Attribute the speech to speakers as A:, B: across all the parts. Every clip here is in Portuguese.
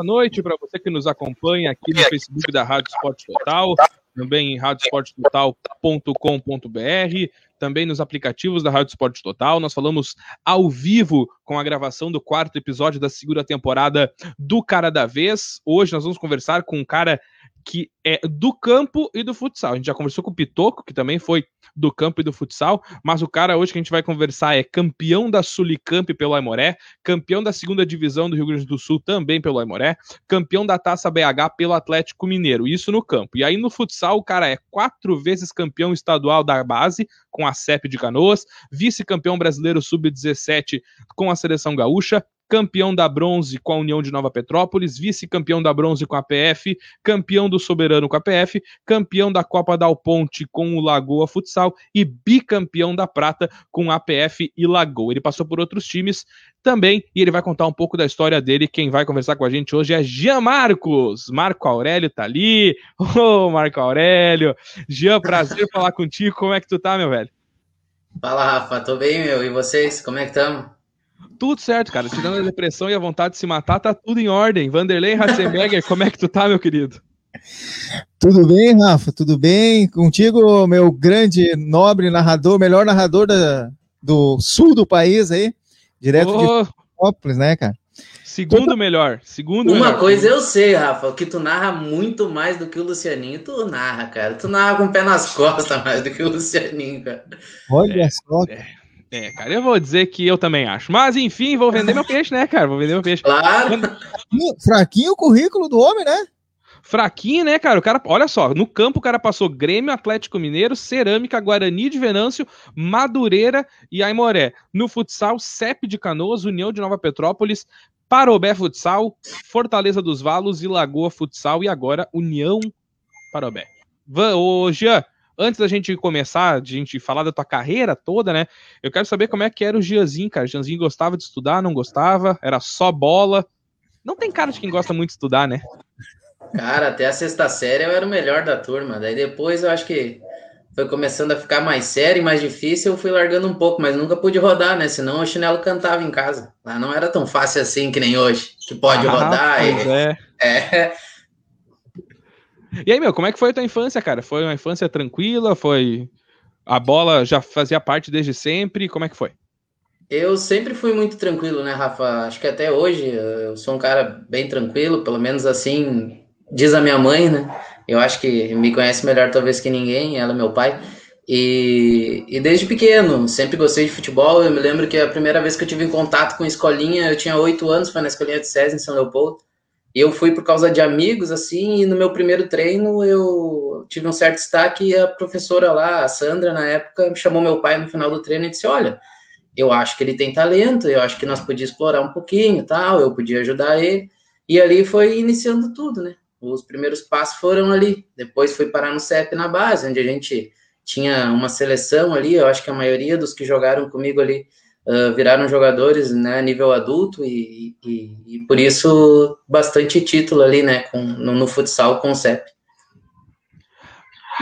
A: boa noite para você que nos acompanha aqui no Facebook da Rádio Esporte Total, também em radiosportetotal.com.br, também nos aplicativos da Rádio Esporte Total. Nós falamos ao vivo com a gravação do quarto episódio da segunda temporada do Cara da Vez. Hoje nós vamos conversar com um cara que é do campo e do futsal. A gente já conversou com o Pitoco, que também foi do campo e do futsal, mas o cara hoje que a gente vai conversar é campeão da Sulicamp pelo Aimoré, campeão da segunda divisão do Rio Grande do Sul também pelo Aimoré, campeão da Taça BH pelo Atlético Mineiro, isso no campo. E aí no futsal o cara é quatro vezes campeão estadual da base com a CEP de Canoas, vice-campeão brasileiro sub-17 com a seleção gaúcha, campeão da bronze com a União de Nova Petrópolis, vice-campeão da bronze com a PF, campeão do Soberano com a PF, campeão da Copa Dal Ponte com o Lagoa Futsal e bicampeão da prata com a PF e Lagoa. Ele passou por outros times também e ele vai contar um pouco da história dele. Quem vai conversar com a gente hoje é Jean Marcos. Marco Aurélio tá ali. Ô, oh, Marco Aurélio. Jean, prazer falar contigo. Como é que tu tá, meu velho?
B: Fala, Rafa. Tô bem, meu. E vocês? Como é que estamos?
A: Tudo certo, cara. Tirando a depressão e a vontade de se matar, tá tudo em ordem. Vanderlei Ratzenberger, como é que tu tá, meu querido?
C: Tudo bem, Rafa? Tudo bem? Contigo, meu grande, nobre narrador, melhor narrador da, do sul do país aí, direto oh. de Florianópolis, né, cara?
A: Segundo melhor, segundo
B: Uma
A: melhor.
B: coisa eu sei, Rafa, que tu narra muito mais do que o Lucianinho. Tu narra, cara. Tu narra com o pé nas costas mais do que o Lucianinho, cara.
C: Olha é, só.
A: É. É, cara, eu vou dizer que eu também acho. Mas, enfim, vou vender meu peixe, né, cara? Vou vender meu peixe.
B: Claro.
C: Fraquinho o currículo do homem, né?
A: Fraquinho, né, cara? O cara, olha só, no campo o cara passou Grêmio, Atlético Mineiro, Cerâmica, Guarani de Venâncio, Madureira e Aimoré. No futsal, CEP de Canoas, União de Nova Petrópolis, Parobé Futsal, Fortaleza dos Valos e Lagoa Futsal e agora União Parobé. Ô, Jean, antes da gente começar, de a gente falar da tua carreira toda, né? Eu quero saber como é que era o Gianzinho, cara. O Gianzinho gostava de estudar, não gostava? Era só bola? Não tem cara de quem gosta muito de estudar, né?
B: Cara, até a sexta série eu era o melhor da turma. Daí depois eu acho que foi começando a ficar mais sério e mais difícil, eu fui largando um pouco, mas nunca pude rodar, né? Senão o chinelo cantava em casa. Lá não era tão fácil assim que nem hoje, que pode ah, rodar. E...
A: É. é. E aí, meu, como é que foi a tua infância, cara? Foi uma infância tranquila? Foi. A bola já fazia parte desde sempre? Como é que foi?
B: Eu sempre fui muito tranquilo, né, Rafa? Acho que até hoje eu sou um cara bem tranquilo, pelo menos assim diz a minha mãe, né? Eu acho que me conhece melhor talvez que ninguém, ela é meu pai. E, e desde pequeno, sempre gostei de futebol. Eu me lembro que a primeira vez que eu tive em contato com escolinha, eu tinha oito anos, foi na escolinha de César, em São Leopoldo. Eu fui por causa de amigos, assim, e no meu primeiro treino eu tive um certo destaque e a professora lá, a Sandra, na época, chamou meu pai no final do treino e disse, olha, eu acho que ele tem talento, eu acho que nós podíamos explorar um pouquinho tal, eu podia ajudar ele. E ali foi iniciando tudo, né? Os primeiros passos foram ali. Depois fui parar no CEP na base, onde a gente tinha uma seleção ali, eu acho que a maioria dos que jogaram comigo ali uh, viraram jogadores né, nível adulto e, e, e, por isso bastante título ali né, com, no, no futsal com o CEP.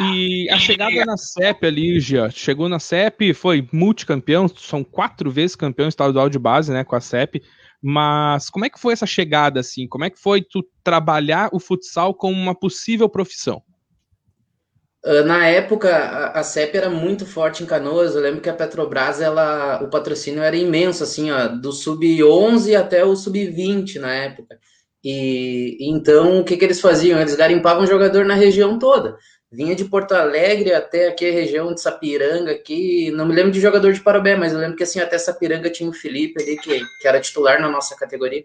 A: E a chegada na CEP ali, Gia, chegou na CEP, foi multicampeão, são quatro vezes campeão estadual de base, né, com a CEP. Mas como é que foi essa chegada, assim? Como é que foi tu trabalhar o futsal como uma possível profissão?
B: Ah, na época, a, CEP era muito forte em Canoas. Eu lembro que a Petrobras, ela, o patrocínio era imenso, assim, ó, do sub-11 até o sub-20 na época. E então, o que, que eles faziam? Eles garimpavam jogador na região toda. Vinha de Porto Alegre até aqui a região de Sapiranga, aqui. Não me lembro de jogador de Parobé, mas eu lembro que assim, até Sapiranga tinha o Felipe ali, que, que era titular na nossa categoria.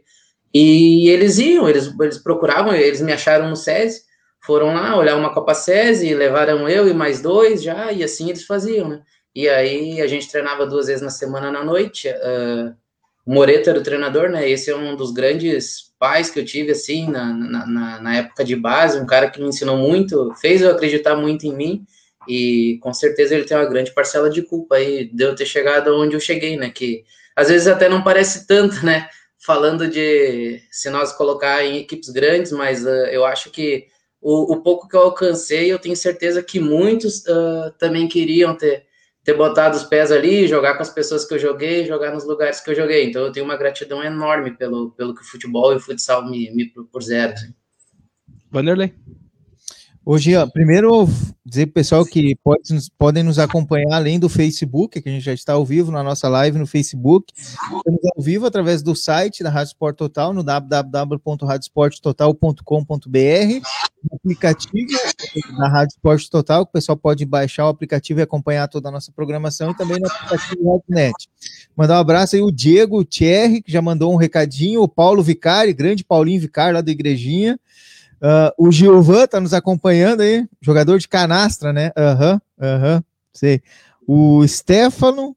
B: E eles iam, eles, eles procuravam, eles me acharam no SESI foram lá olhar uma Copa SESI, levaram eu e mais dois já, e assim eles faziam, né? E aí a gente treinava duas vezes na semana na noite. Uh, o Moreto era o treinador, né? Esse é um dos grandes pais que eu tive, assim, na, na, na, época de base, um cara que me ensinou muito, fez eu acreditar muito em mim, e com certeza ele tem uma grande parcela de culpa aí de eu ter chegado onde eu cheguei, né? Que às vezes até não parece tanto, né? Falando de se nós colocar em equipes grandes, mas uh, eu acho que o, o, pouco que eu alcancei, eu tenho certeza que muitos uh, também queriam ter, ter botado os pés ali, jogar com as pessoas que eu joguei, jogar nos lugares que eu joguei. Então eu tenho uma gratidão enorme pelo, pelo que o futebol e o futsal me, me propuseram.
A: Vanderlei.
C: Hoje, primeiro, dizer para o pessoal que pode, podem nos acompanhar além do Facebook, que a gente já está ao vivo na nossa live no Facebook. Estamos ao vivo através do site da Rádio Sport Total, no www.radiosporttotal.com.br. O aplicativo da Rádio Sport Total, que o pessoal pode baixar o aplicativo e acompanhar toda a nossa programação, e também no aplicativo Net. Mandar um abraço aí o Diego Thierry, que já mandou um recadinho, o Paulo Vicari, grande Paulinho Vicari, lá do Igrejinha. Uh, o Gilvan tá nos acompanhando aí, jogador de canastra, né? Aham, uhum, aham, uhum, sei. O Stefano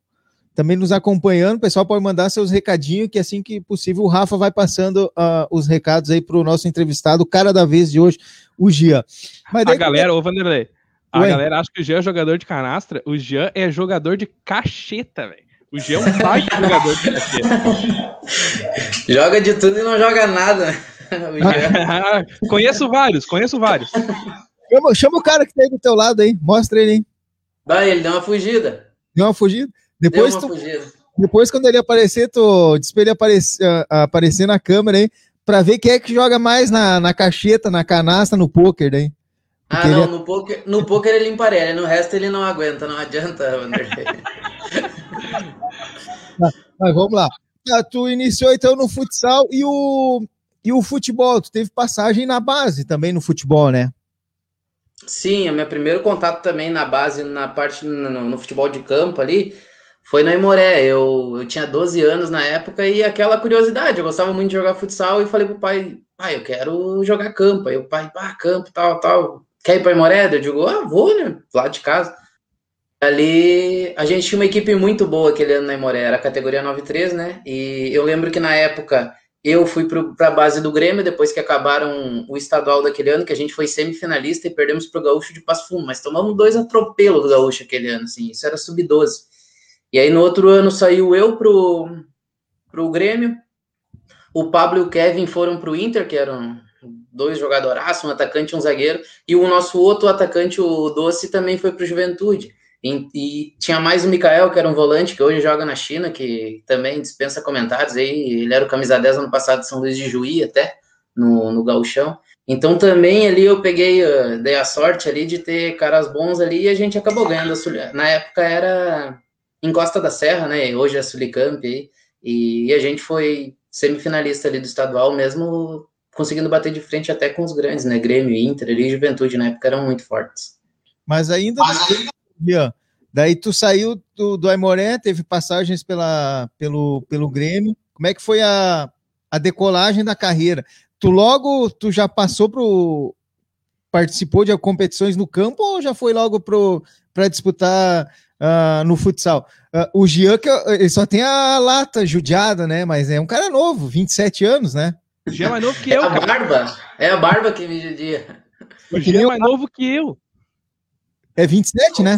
C: também nos acompanhando. O pessoal pode mandar seus recadinhos, que assim que possível o Rafa vai passando uh, os recados aí para o nosso entrevistado, o cara da vez de hoje, o Gian.
A: Mas daí... A galera, ô Vanderlei, a Ué? galera acha que o Jean é jogador de canastra, o Jean é jogador de cacheta, velho. O Jean é um baita jogador de cacheta.
B: Joga de tudo e não joga nada.
A: conheço vários, conheço vários.
C: Chama, chama, o cara que tá aí do teu lado aí, mostra ele aí.
B: Vai, ele deu uma fugida.
C: Deu uma fugida? Depois, tu,
B: fugida.
C: depois quando ele aparecer, tu diz pra ele aparecer, aparecer na câmera aí, pra ver quem é que joga mais na, na cacheta, na canasta, no poker daí.
B: ah, não, ele... no, poker, no poker ele emparelha, no resto ele não aguenta, não adianta, Wanderlei.
C: Mas vamos lá. Ah, tu iniciou então no futsal e o, e o futebol, tu teve passagem na base também no futebol, né?
B: Sim, o meu primeiro contato também na base, na parte no, no futebol de campo ali, foi na Imoré. Eu, eu tinha 12 anos na época e aquela curiosidade, eu gostava muito de jogar futsal e falei pro pai, pai, eu quero jogar campo. Aí o pai, ah, campo, tal, tal. Quer ir pra Imoré? Eu digo, ah, vou, né? Lá de casa. Ali a gente tinha uma equipe muito boa aquele ano na Imoré, era a categoria 93, né? E eu lembro que na época eu fui para a base do Grêmio depois que acabaram o estadual daquele ano, que a gente foi semifinalista e perdemos para o Gaúcho de Passo Fundo, mas tomamos dois atropelos do Gaúcho aquele ano, assim, isso era sub-12. E aí no outro ano saiu eu pro, pro Grêmio, o Pablo e o Kevin foram para o Inter, que eram dois jogadoraços, um atacante e um zagueiro, e o nosso outro atacante, o Doce, também foi para o Juventude. E, e, tinha mais o Mikael, que era um volante que hoje joga na China, que também dispensa comentários aí. Ele era o camisa 10 ano passado de São Luís de Juí, até, no, no Gauchão. Então também ali eu peguei, uh, dei a sorte ali de ter caras bons ali e a gente acabou ganhando. Na época era em Costa da Serra, né? Hoje é Sulicamp aí, e, e a gente foi semifinalista ali do estadual, mesmo conseguindo bater de frente até com os grandes, né? Grêmio, Inter ali, Juventude na época eram muito fortes.
C: Mas ainda Mas... Daí tu saiu do, do Aimoré, teve passagens pela, pelo, pelo Grêmio. Como é que foi a, a decolagem da carreira? Tu logo, tu já passou pro... Participou de competições no campo ou já foi logo para disputar uh, no futsal? Uh, o Jean, que ele só tem a lata judiada, né? Mas é um cara novo, 27 anos, né?
A: O Jean é mais novo que eu.
B: É a barba, é a barba que me judia.
A: O Jean é mais novo que eu.
C: É 27, né?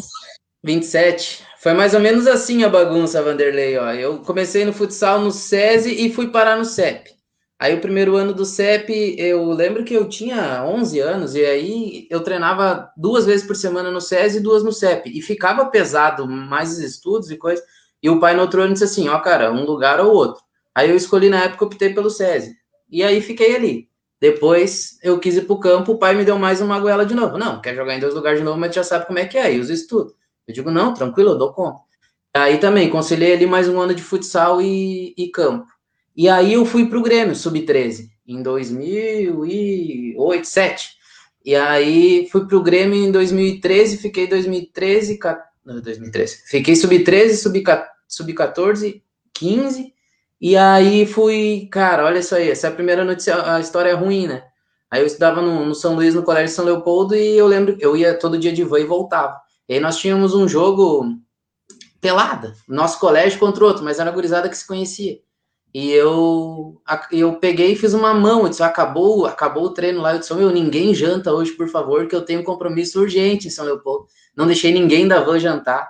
B: 27. Foi mais ou menos assim a bagunça, Vanderlei. Ó. Eu comecei no futsal no SESI e fui parar no CEP. Aí o primeiro ano do CEP, eu lembro que eu tinha 11 anos e aí eu treinava duas vezes por semana no SESI e duas no CEP. E ficava pesado, mais estudos e coisas. E o pai no outro ano disse assim, ó cara, um lugar ou outro. Aí eu escolhi na época, optei pelo SESI. E aí fiquei ali. Depois eu quis ir pro campo, o pai me deu mais uma goela de novo. Não, quer jogar em dois lugares de novo, mas já sabe como é que é, e os estudos. Eu digo, não, tranquilo, eu dou conta. Aí também, conciliei ali mais um ano de futsal e, e campo. E aí eu fui pro Grêmio, sub-13, em 2008, 2007. E aí fui pro Grêmio em 2013, fiquei 2013, 2013. Fiquei sub-13, sub-14, 15 e aí fui, cara, olha isso aí, essa é a primeira notícia, a história é ruim, né? Aí eu estudava no, no, São Luís, no Colégio São Leopoldo, e eu lembro eu ia todo dia de van e voltava. E aí nós tínhamos um jogo pelada, nosso colégio contra outro, mas era uma gurizada que se conhecia. E eu, eu peguei e fiz uma mão, eu disse, acabou, acabou o treino lá, eu disse, meu, ninguém janta hoje, por favor, que eu tenho um compromisso urgente em São Leopoldo. Não deixei ninguém da van jantar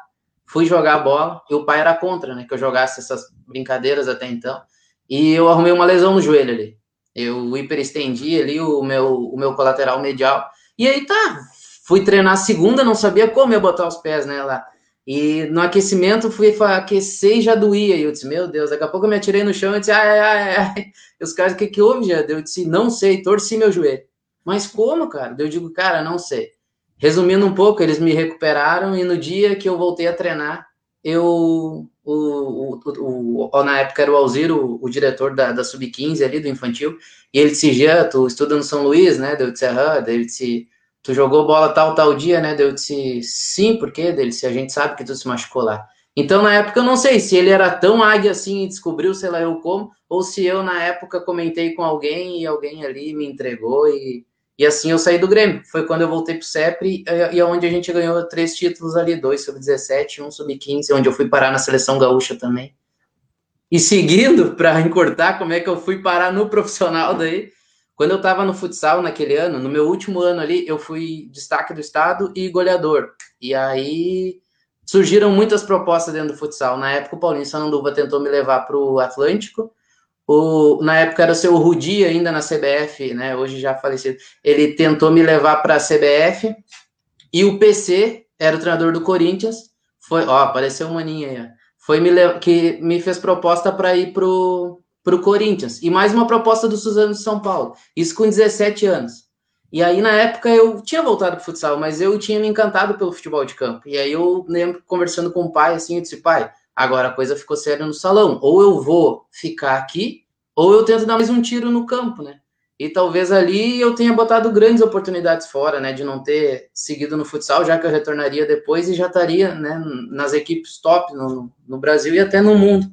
B: fui jogar bola e o pai era contra, né? Que eu jogasse essas brincadeiras até então. E eu arrumei uma lesão no joelho ali. Eu hiperestendi ali o meu, o meu colateral medial. E aí tá, fui treinar segunda, não sabia como eu botar os pés nela. E no aquecimento fui aquecer e já doía. E eu disse, meu Deus, daqui a pouco eu me atirei no chão e disse, ai, ai, ai. E os caras, o que, que houve, já? Eu disse, não sei, torci meu joelho. Mas como, cara? Eu digo, cara, não sei. Resumindo um pouco, eles me recuperaram e no dia que eu voltei a treinar, eu, o, o, o, o na época era o Alziro, o, diretor da, da Sub-15 ali, do infantil, e ele disse, Jean, tu estuda no São Luís, né? Eu disse, aham, ele disse, tu jogou bola tal, tal dia, né? Eu disse, sim, por quê? Dele, se a gente sabe que tu se machucou lá. Então, na época, eu não sei se ele era tão águia assim e descobriu, sei lá eu como, ou se eu, na época, comentei com alguém e alguém ali me entregou e, e assim eu saí do Grêmio. Foi quando eu voltei pro CEPRE e, e onde a gente ganhou três títulos ali, dois sub-17 um sub-15, onde eu fui parar na seleção gaúcha também. E seguindo, para encurtar como é que eu fui parar no profissional daí, quando eu estava no futsal naquele ano, no meu último ano ali, eu fui destaque do estado e goleador. E aí surgiram muitas propostas dentro do futsal. Na época, o Paulinho Sananduva tentou me levar para o Atlântico. O, na época era o seu Rudi ainda na CBF, né? Hoje já falecido. Ele tentou me levar para a CBF. E o PC era o treinador do Corinthians. Foi, ó, apareceu um maninho aí, ó. Foi me que me fez proposta para ir pro para o Corinthians. E mais uma proposta do Suzano de São Paulo. Isso com 17 anos. E aí, na época, eu tinha voltado para futsal, mas eu tinha me encantado pelo futebol de campo. E aí eu lembro conversando com o pai, assim, eu disse, pai, agora a coisa ficou séria no salão. Ou eu vou ficar aqui, ou eu tento dar mais um tiro no campo, né? E talvez ali eu tenha botado grandes oportunidades fora, né? De não ter seguido no futsal, já que eu retornaria depois e já estaria né, nas equipes top no, no Brasil e até no mundo.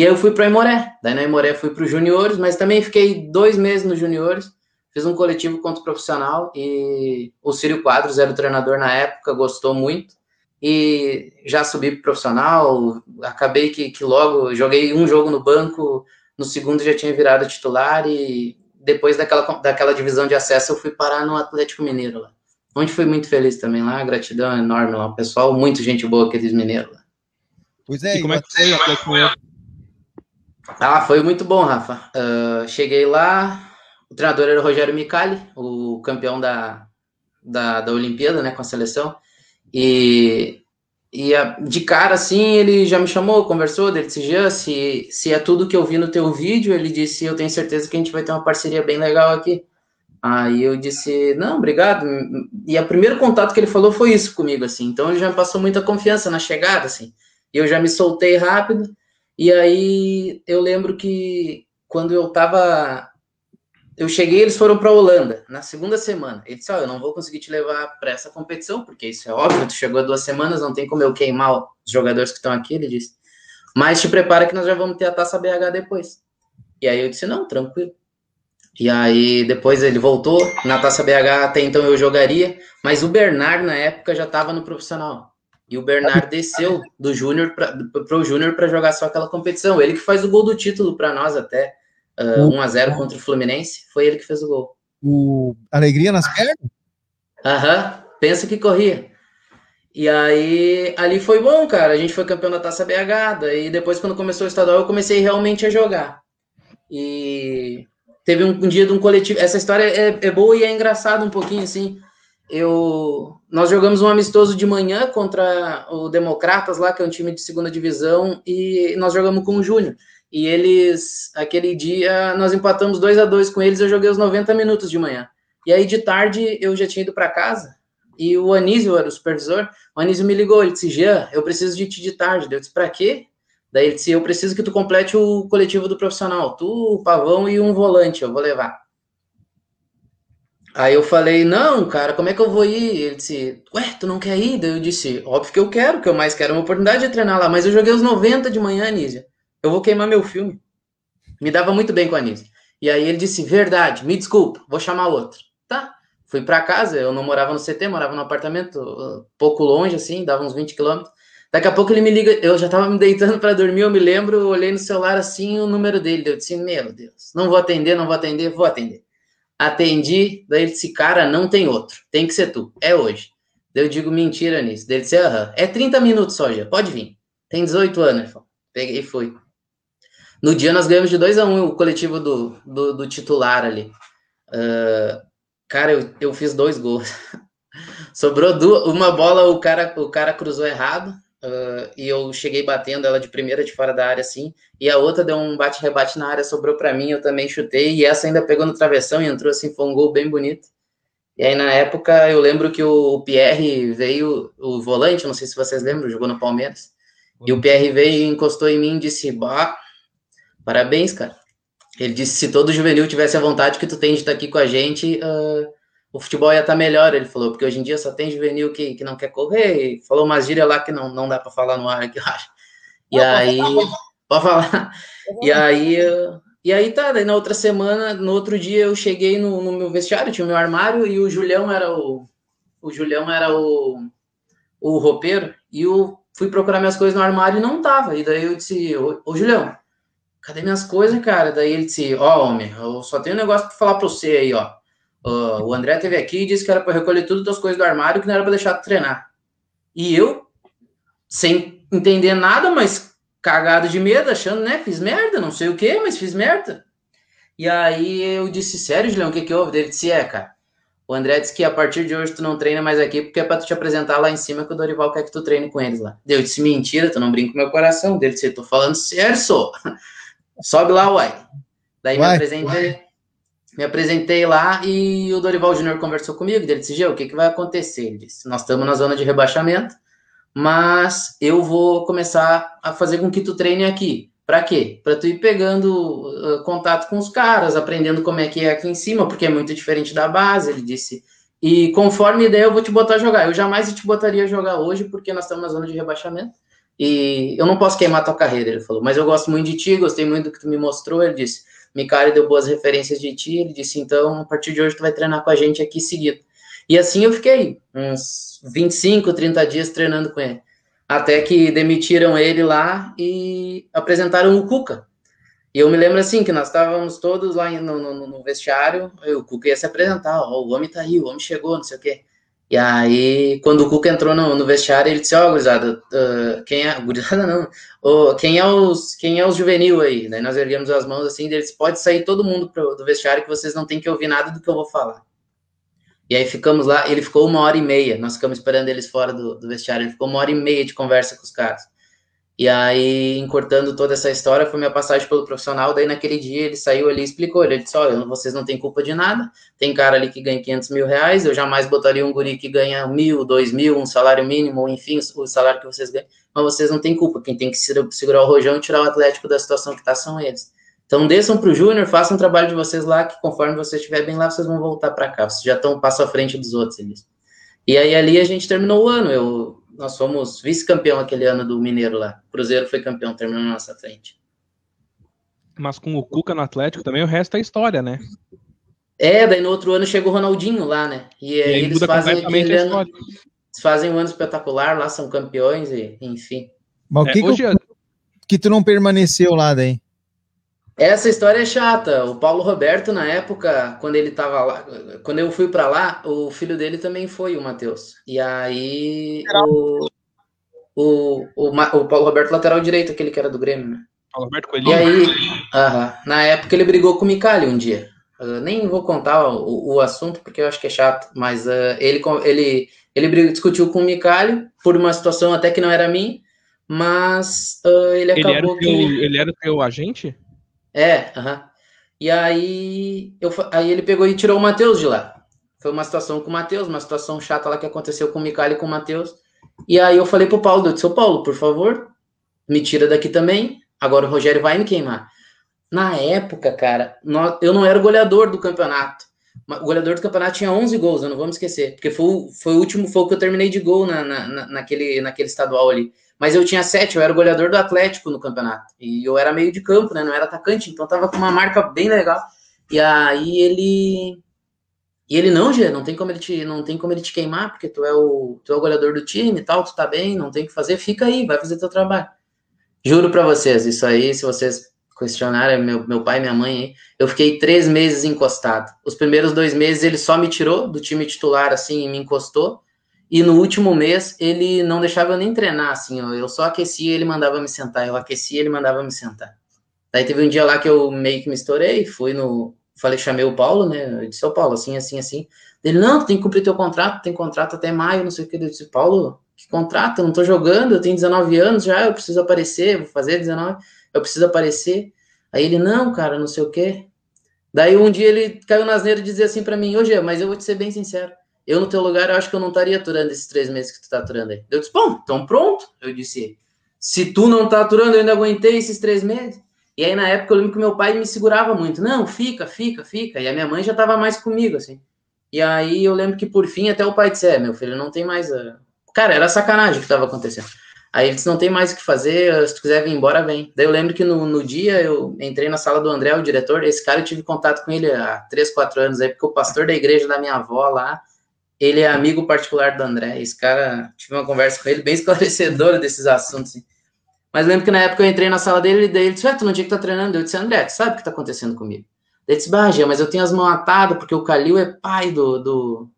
B: E aí eu fui para Imoré. Daí na Imoré fui para os juniores, mas também fiquei dois meses nos juniores. Fiz um coletivo contra o profissional e o Círio Quadros era o treinador na época, gostou muito. E já subi pro profissional, acabei que, que logo joguei um jogo no banco, no segundo já tinha virado titular e depois daquela, daquela divisão de acesso eu fui parar no Atlético Mineiro lá. Onde fui muito feliz também lá, gratidão enorme lá, pessoal, muito gente boa aqueles mineiros lá.
A: Pois é, e como é que foi o Atlético Mineiro?
B: Ah, foi muito bom, Rafa. Uh, cheguei lá, o treinador era o Rogério Micali, o campeão da, da, da Olimpíada, né, com a seleção. E, e a, de cara, assim, ele já me chamou, conversou, ele disse, Jean, se, se é tudo que eu vi no teu vídeo, ele disse, eu tenho certeza que a gente vai ter uma parceria bem legal aqui. Aí eu disse, não, obrigado. E o primeiro contato que ele falou foi isso comigo, assim. Então ele já me passou muita confiança na chegada, assim. E eu já me soltei rápido. E aí eu lembro que quando eu tava. Eu cheguei, eles foram para Holanda na segunda semana. Ele disse: Ó, oh, eu não vou conseguir te levar para essa competição, porque isso é óbvio, tu chegou há duas semanas, não tem como eu queimar os jogadores que estão aqui. Ele disse: Mas te prepara que nós já vamos ter a taça BH depois. E aí eu disse: Não, tranquilo. E aí depois ele voltou, na taça BH até então eu jogaria, mas o Bernard na época já estava no profissional. E o Bernard desceu do Júnior para o Júnior para jogar só aquela competição. Ele que faz o gol do título para nós até. Uh, 1 a 0 contra o Fluminense. Foi ele que fez o gol.
C: O Alegria nas pernas?
B: Aham, pensa que corria. E aí, ali foi bom, cara. A gente foi campeão da Taça BH. Daí depois, quando começou o estadual, eu comecei realmente a jogar. E teve um, um dia de um coletivo. Essa história é, é boa e é engraçada um pouquinho, assim eu nós jogamos um amistoso de manhã contra o Democratas lá, que é um time de segunda divisão, e nós jogamos com o Júnior. E eles, aquele dia, nós empatamos 2 a 2 com eles, eu joguei os 90 minutos de manhã. E aí de tarde eu já tinha ido para casa, e o Anísio era o supervisor, o Anísio me ligou, ele disse, Jean, eu preciso de ti de tarde. Eu disse, para quê? Daí ele disse, eu preciso que tu complete o coletivo do profissional, tu, o Pavão e um volante, eu vou levar. Aí eu falei, não, cara, como é que eu vou ir? Ele disse, ué, tu não quer ir? Daí eu disse, óbvio que eu quero, que eu mais quero é uma oportunidade de treinar lá, mas eu joguei os 90 de manhã, Anísia. Eu vou queimar meu filme. Me dava muito bem com a Anísia. E aí ele disse, verdade, me desculpa, vou chamar outro. Tá, fui para casa, eu não morava no CT, morava no apartamento, uh, pouco longe, assim, dava uns 20 quilômetros. Daqui a pouco ele me liga, eu já tava me deitando para dormir, eu me lembro, olhei no celular assim, o número dele. Eu disse, meu Deus, não vou atender, não vou atender, vou atender. Atendi, daí ele disse, cara, não tem outro, tem que ser tu, é hoje. Daí eu digo, mentira nisso. Daí ele disse, aham, é 30 minutos só, já, pode vir. Tem 18 anos, falou. Peguei e fui. No dia nós ganhamos de 2 a 1 um, o coletivo do, do, do titular ali. Uh, cara, eu, eu fiz dois gols. Sobrou duas, uma bola, o cara, o cara cruzou errado. Uh, e eu cheguei batendo ela de primeira de fora da área, assim, e a outra deu um bate-rebate na área, sobrou para mim, eu também chutei, e essa ainda pegou no travessão e entrou assim, foi um gol bem bonito. E aí, na época, eu lembro que o Pierre veio, o volante, não sei se vocês lembram, jogou no Palmeiras, e o Pierre veio e encostou em mim e disse, bah, parabéns, cara. Ele disse, se todo juvenil tivesse a vontade que tu tem de estar aqui com a gente, uh, o futebol ia estar melhor, ele falou, porque hoje em dia só tem juvenil que, que não quer correr, e falou uma gíria lá que não, não dá para falar no ar aqui, eu acho. E não, aí, pode falar. E aí, e aí tá, daí na outra semana, no outro dia eu cheguei no, no meu vestiário, tinha o meu armário, e o Julião era o, o Julião era o, o roupeiro, e eu fui procurar minhas coisas no armário e não tava, e daí eu disse, ô, ô Julião, cadê minhas coisas, cara? Daí ele disse, ó, oh, homem, eu só tenho um negócio para falar para você aí, ó, Uh, o André teve aqui e disse que era para recolher tudo das coisas do armário que não era para deixar de treinar. E eu, sem entender nada, mas cagado de medo, achando, né? Fiz merda, não sei o que, mas fiz merda. E aí eu disse, sério, Julião, o que que houve? Ele disse, é, cara. O André disse que a partir de hoje tu não treina mais aqui porque é pra tu te apresentar lá em cima que o Dorival quer que tu treine com eles lá. Eu disse, mentira, tu não brinca com meu coração. Ele disse, tô falando sério, só. Sobe lá, uai. Daí uai, me apresentei. Me apresentei lá e o Dorival Júnior conversou comigo. Ele disse: Gê, o que, que vai acontecer? Ele disse: Nós estamos na zona de rebaixamento, mas eu vou começar a fazer com que tu treine aqui. Para quê? Para tu ir pegando uh, contato com os caras, aprendendo como é que é aqui em cima, porque é muito diferente da base. Ele disse. E conforme ideia, eu vou te botar a jogar. Eu jamais te botaria a jogar hoje, porque nós estamos na zona de rebaixamento. E eu não posso queimar tua carreira, ele falou. Mas eu gosto muito de ti, gostei muito do que tu me mostrou. Ele disse Micari deu boas referências de ti, ele disse, então, a partir de hoje tu vai treinar com a gente aqui seguido. E assim eu fiquei uns 25, 30 dias treinando com ele. Até que demitiram ele lá e apresentaram o Cuca. E eu me lembro assim, que nós estávamos todos lá no, no, no vestiário, o Cuca ia se apresentar, ó, o homem tá aí, o homem chegou, não sei o quê. E aí, quando o Cuca entrou no, no vestiário, ele disse, ó, oh, gurizada, uh, quem é, gurizada não, oh, quem é os, quem é os juvenil aí? Daí nós erguemos as mãos assim, eles pode sair todo mundo pro, do vestiário que vocês não têm que ouvir nada do que eu vou falar. E aí ficamos lá, ele ficou uma hora e meia, nós ficamos esperando eles fora do, do vestiário, ele ficou uma hora e meia de conversa com os caras. E aí, encurtando toda essa história, foi minha passagem pelo profissional. Daí, naquele dia, ele saiu ali e explicou. Ele disse: Olha, vocês não têm culpa de nada. Tem cara ali que ganha 500 mil reais. Eu jamais botaria um guri que ganha mil, dois mil, um salário mínimo, enfim, o salário que vocês ganham. Mas vocês não têm culpa. Quem tem que segurar o rojão e tirar o Atlético da situação que está são eles. Então, desçam para o Júnior, façam o trabalho de vocês lá, que conforme vocês estiverem bem lá, vocês vão voltar para cá. Vocês já estão um passo à frente dos outros. Eles. E aí, ali, a gente terminou o ano. Eu nós fomos vice-campeão aquele ano do Mineiro lá. O Cruzeiro foi campeão, terminou na nossa frente.
A: Mas com o Cuca no Atlético também o resto é história, né?
B: É, daí no outro ano chegou o Ronaldinho lá, né? E, e aí eles fazem aquele ano, eles fazem um ano espetacular lá, são campeões e enfim.
C: Mas o é, que, hoje... que, que tu não permaneceu lá daí?
B: Essa história é chata. O Paulo Roberto, na época, quando ele tava lá, quando eu fui para lá, o filho dele também foi, o Matheus. E aí o, o, o, o, Paulo Roberto, lateral direito, aquele que era do Grêmio, né?
A: Paulo Roberto Coelhinho.
B: E aí, uh -huh, na época, ele brigou com o Micali um dia. Uh, nem vou contar o, o, assunto, porque eu acho que é chato, mas uh, ele, ele, ele discutiu com o Micali por uma situação até que não era minha, mas ele acabou
A: ele era que... Teu, ele era o teu agente?
B: É, aham. Uh -huh. E aí, eu, aí ele pegou e tirou o Matheus de lá. Foi uma situação com o Matheus, uma situação chata lá que aconteceu com o Micali e com o Matheus. E aí eu falei pro Paulo, eu disse, Paulo, por favor, me tira daqui também. Agora o Rogério vai me queimar. Na época, cara, eu não era o goleador do campeonato. O goleador do campeonato tinha 11 gols, eu não vou me esquecer. Porque foi, foi o último, foi o que eu terminei de gol na, na, naquele, naquele estadual ali. Mas eu tinha sete, eu era o goleador do Atlético no campeonato. E eu era meio de campo, né? Não era atacante, então tava com uma marca bem legal. E aí ele. E ele, não, Gê, não tem como ele te, não tem como ele te queimar, porque tu é o, tu é o goleador do time e tal, tu tá bem, não tem o que fazer, fica aí, vai fazer teu trabalho. Juro para vocês, isso aí, se vocês questionarem, meu, meu pai e minha mãe aí, eu fiquei três meses encostado. Os primeiros dois meses ele só me tirou do time titular, assim, e me encostou. E no último mês ele não deixava eu nem treinar, assim, eu só aquecia ele mandava me sentar, eu aquecia ele mandava me sentar. Daí teve um dia lá que eu meio que me estourei, fui no. Falei, chamei o Paulo, né? Eu disse, ô Paulo, assim, assim, assim. Ele, não, tem que cumprir teu contrato, tem contrato até maio, não sei o que. Eu disse, Paulo, que contrato? Eu não tô jogando, eu tenho 19 anos já, eu preciso aparecer, vou fazer 19, eu preciso aparecer. Aí ele, não, cara, não sei o quê. Daí um dia ele caiu nas neiras e dizia assim para mim, hoje, mas eu vou te ser bem sincero, eu no teu lugar, eu acho que eu não estaria aturando esses três meses que tu tá aturando aí. Eu disse, bom, então pronto. Eu disse, se tu não tá aturando, eu ainda aguentei esses três meses. E aí, na época, eu lembro que meu pai me segurava muito. Não, fica, fica, fica. E a minha mãe já tava mais comigo, assim. E aí, eu lembro que, por fim, até o pai disse, é, meu filho, não tem mais... A... Cara, era sacanagem o que tava acontecendo. Aí ele disse, não tem mais o que fazer, se tu quiser vir embora, vem. Daí eu lembro que no, no dia eu entrei na sala do André, o diretor, esse cara eu tive contato com ele há três, quatro anos aí, porque o pastor da igreja da minha avó lá, ele é amigo particular do André. Esse cara, tive uma conversa com ele bem esclarecedora desses assuntos. Assim. Mas lembro que na época eu entrei na sala dele e daí ele disse, Ué, tu não tinha que estar tá treinando? Eu disse, André, tu sabe o que está acontecendo comigo? Ele disse, bah, mas eu tenho as mãos atadas porque o Calil é pai do, do,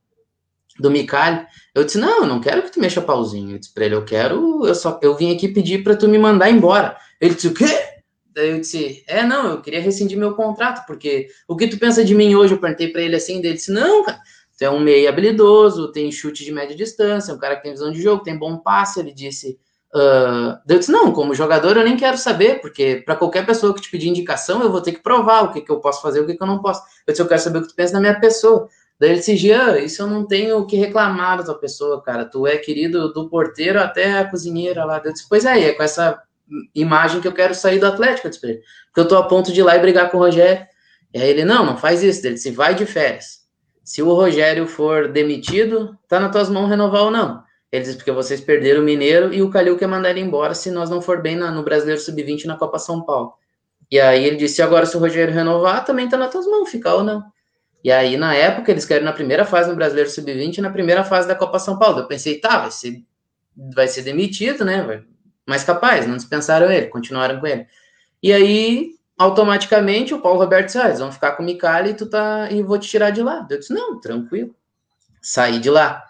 B: do Micali. Eu disse, não, eu não quero que tu mexa pauzinho. Eu disse pra ele, eu quero, eu só, eu vim aqui pedir para tu me mandar embora. Ele disse, o quê? Daí eu disse, é, não, eu queria rescindir meu contrato, porque o que tu pensa de mim hoje? Eu perguntei para ele assim, ele disse, não, cara, tu é um meio habilidoso, tem chute de média distância, um cara que tem visão de jogo, tem bom passe. Ele disse, Uh, eu disse, não, como jogador eu nem quero saber, porque para qualquer pessoa que te pedir indicação, eu vou ter que provar o que, que eu posso fazer o que, que eu não posso. Eu disse, eu quero saber o que tu pensa da minha pessoa. Daí ele disse, Jean, isso eu não tenho o que reclamar da tua pessoa, cara. Tu é querido do porteiro até a cozinheira lá. Eu disse, pois é, é com essa imagem que eu quero sair do Atlético. Eu disse, porque eu tô a ponto de ir lá e brigar com o Rogério. E aí ele, não, não faz isso. Ele disse, vai de férias. Se o Rogério for demitido, tá nas tuas mãos renovar ou não. Ele diz porque vocês perderam o Mineiro e o Calil quer mandar ele embora se nós não for bem na, no Brasileiro Sub-20 na Copa São Paulo. E aí ele disse: agora, se o Rogério renovar, também tá nas tuas mãos, ficar ou não. E aí, na época, eles querem na primeira fase no Brasileiro Sub-20 e na primeira fase da Copa São Paulo. Eu pensei, tá, vai ser, vai ser demitido, né? Mas capaz, não dispensaram ele, continuaram com ele. E aí, automaticamente, o Paulo Roberto disse: ah, eles vão ficar com o Micali e tu tá. E vou te tirar de lá. Eu disse: não, tranquilo. Saí de lá.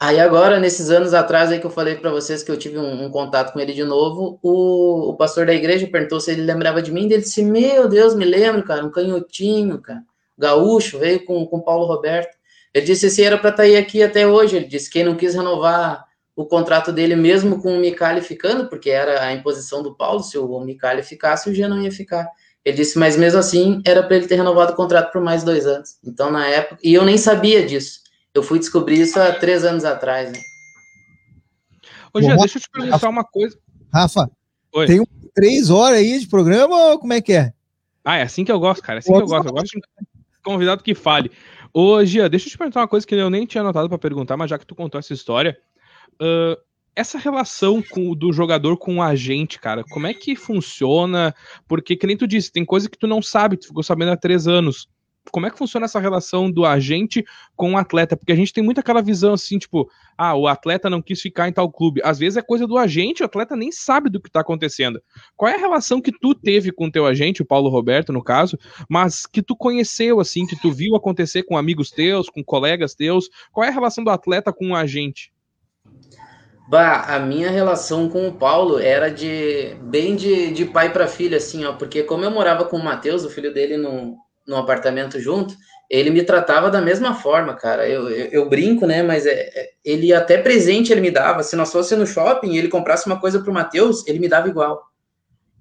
B: Aí agora, nesses anos atrás aí que eu falei para vocês que eu tive um, um, contato com ele de novo, o, o pastor da igreja perguntou se ele lembrava de mim, e ele disse, meu Deus, me lembro, cara, um canhotinho, cara, gaúcho, veio com o Paulo Roberto. Ele disse, esse era para estar tá aí aqui até hoje, ele disse, quem não quis renovar o contrato dele mesmo com o Micali ficando, porque era a imposição do Paulo, se o Micali ficasse, o Gia não ia ficar. Ele disse, mas mesmo assim, era para ele ter renovado o contrato por mais dois anos. Então, na época, e eu nem sabia disso. Eu fui descobrir isso há três anos atrás. Né?
A: Ô, Jean, deixa eu te perguntar Rafa, uma coisa.
C: Rafa, Oi. tem três horas aí de programa ou como é que é?
A: Ah, é assim que eu gosto, cara. É assim que eu gosto. Eu gosto de convidado que fale. Ô, Gia, deixa eu te perguntar uma coisa que eu nem tinha anotado para perguntar, mas já que tu contou essa história, uh, essa relação com, do jogador com o agente, cara, como é que funciona? Porque, que nem tu disse, tem coisa que tu não sabe, tu ficou sabendo há três anos como é que funciona essa relação do agente com o atleta? Porque a gente tem muito aquela visão assim, tipo, ah, o atleta não quis ficar em tal clube. Às vezes é coisa do agente, o atleta nem sabe do que está acontecendo. Qual é a relação que tu teve com o teu agente, o Paulo Roberto, no caso, mas que tu conheceu, assim, que tu viu acontecer com amigos teus, com colegas teus? Qual é a relação do atleta com o agente?
B: Bah, a minha relação com o Paulo era de bem de, de pai para filho, assim, ó, porque como eu morava com o Matheus, o filho dele, no, no apartamento junto, ele me tratava da mesma forma, cara. Eu, eu, eu brinco, né? Mas é, é, ele até presente ele me dava. Se nós fosse no shopping e ele comprasse uma coisa pro Matheus, ele me dava igual.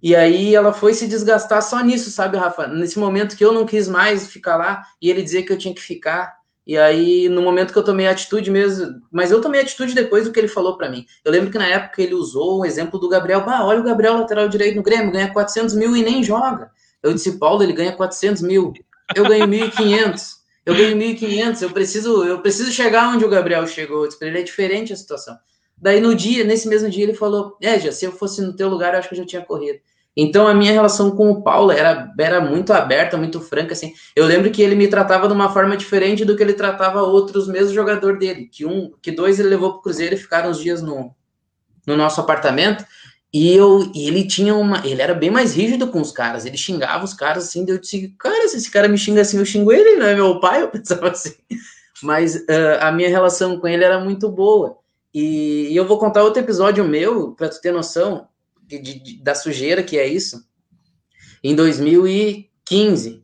B: E aí ela foi se desgastar só nisso, sabe, Rafa? Nesse momento que eu não quis mais ficar lá e ele dizer que eu tinha que ficar. E aí, no momento que eu tomei atitude mesmo, mas eu tomei atitude depois do que ele falou para mim. Eu lembro que na época ele usou o exemplo do Gabriel. Bah, olha o Gabriel lateral direito no Grêmio, ganha 400 mil e nem joga. Eu disse, Paulo, ele ganha 400 mil. Eu ganho 1.500. Eu ganho 1.500. Eu preciso, eu preciso chegar onde o Gabriel chegou. Eu disse, ele é diferente a situação. Daí no dia, nesse mesmo dia, ele falou: É, já, se eu fosse no teu lugar, eu acho que eu já tinha corrido. Então a minha relação com o Paulo era, era muito aberta, muito franca, assim. Eu lembro que ele me tratava de uma forma diferente do que ele tratava outros mesmo jogador dele. Que um, que dois ele levou para o Cruzeiro e ficaram uns dias no, no nosso apartamento. E, eu, e ele tinha uma. Ele era bem mais rígido com os caras. Ele xingava os caras assim. Eu disse, cara, se esse cara me xinga assim, eu xingo ele, não é meu pai? Eu pensava assim. Mas uh, a minha relação com ele era muito boa. E, e eu vou contar outro episódio meu, para tu ter noção de, de, da sujeira que é isso. Em 2015,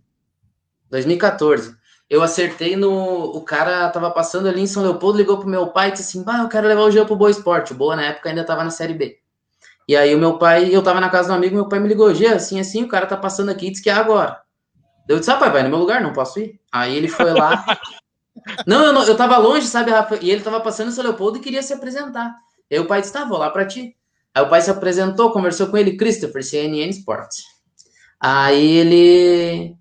B: 2014, eu acertei no. O cara tava passando ali em São Leopoldo, ligou pro meu pai e disse assim: Bah, eu quero levar o Jean pro Boa Esporte. O Boa na época ainda tava na Série B. E aí o meu pai, eu tava na casa do amigo, meu pai me ligou, Jean, assim, assim, o cara tá passando aqui e disse que é agora. Eu disse, ah, pai, vai no meu lugar, não posso ir. Aí ele foi lá. não, eu, não, eu tava longe, sabe, Rafa? E ele tava passando em São Leopoldo e queria se apresentar. E aí o pai disse, tá, vou lá pra ti. Aí o pai se apresentou, conversou com ele, Christopher, CNN Sports. Aí ele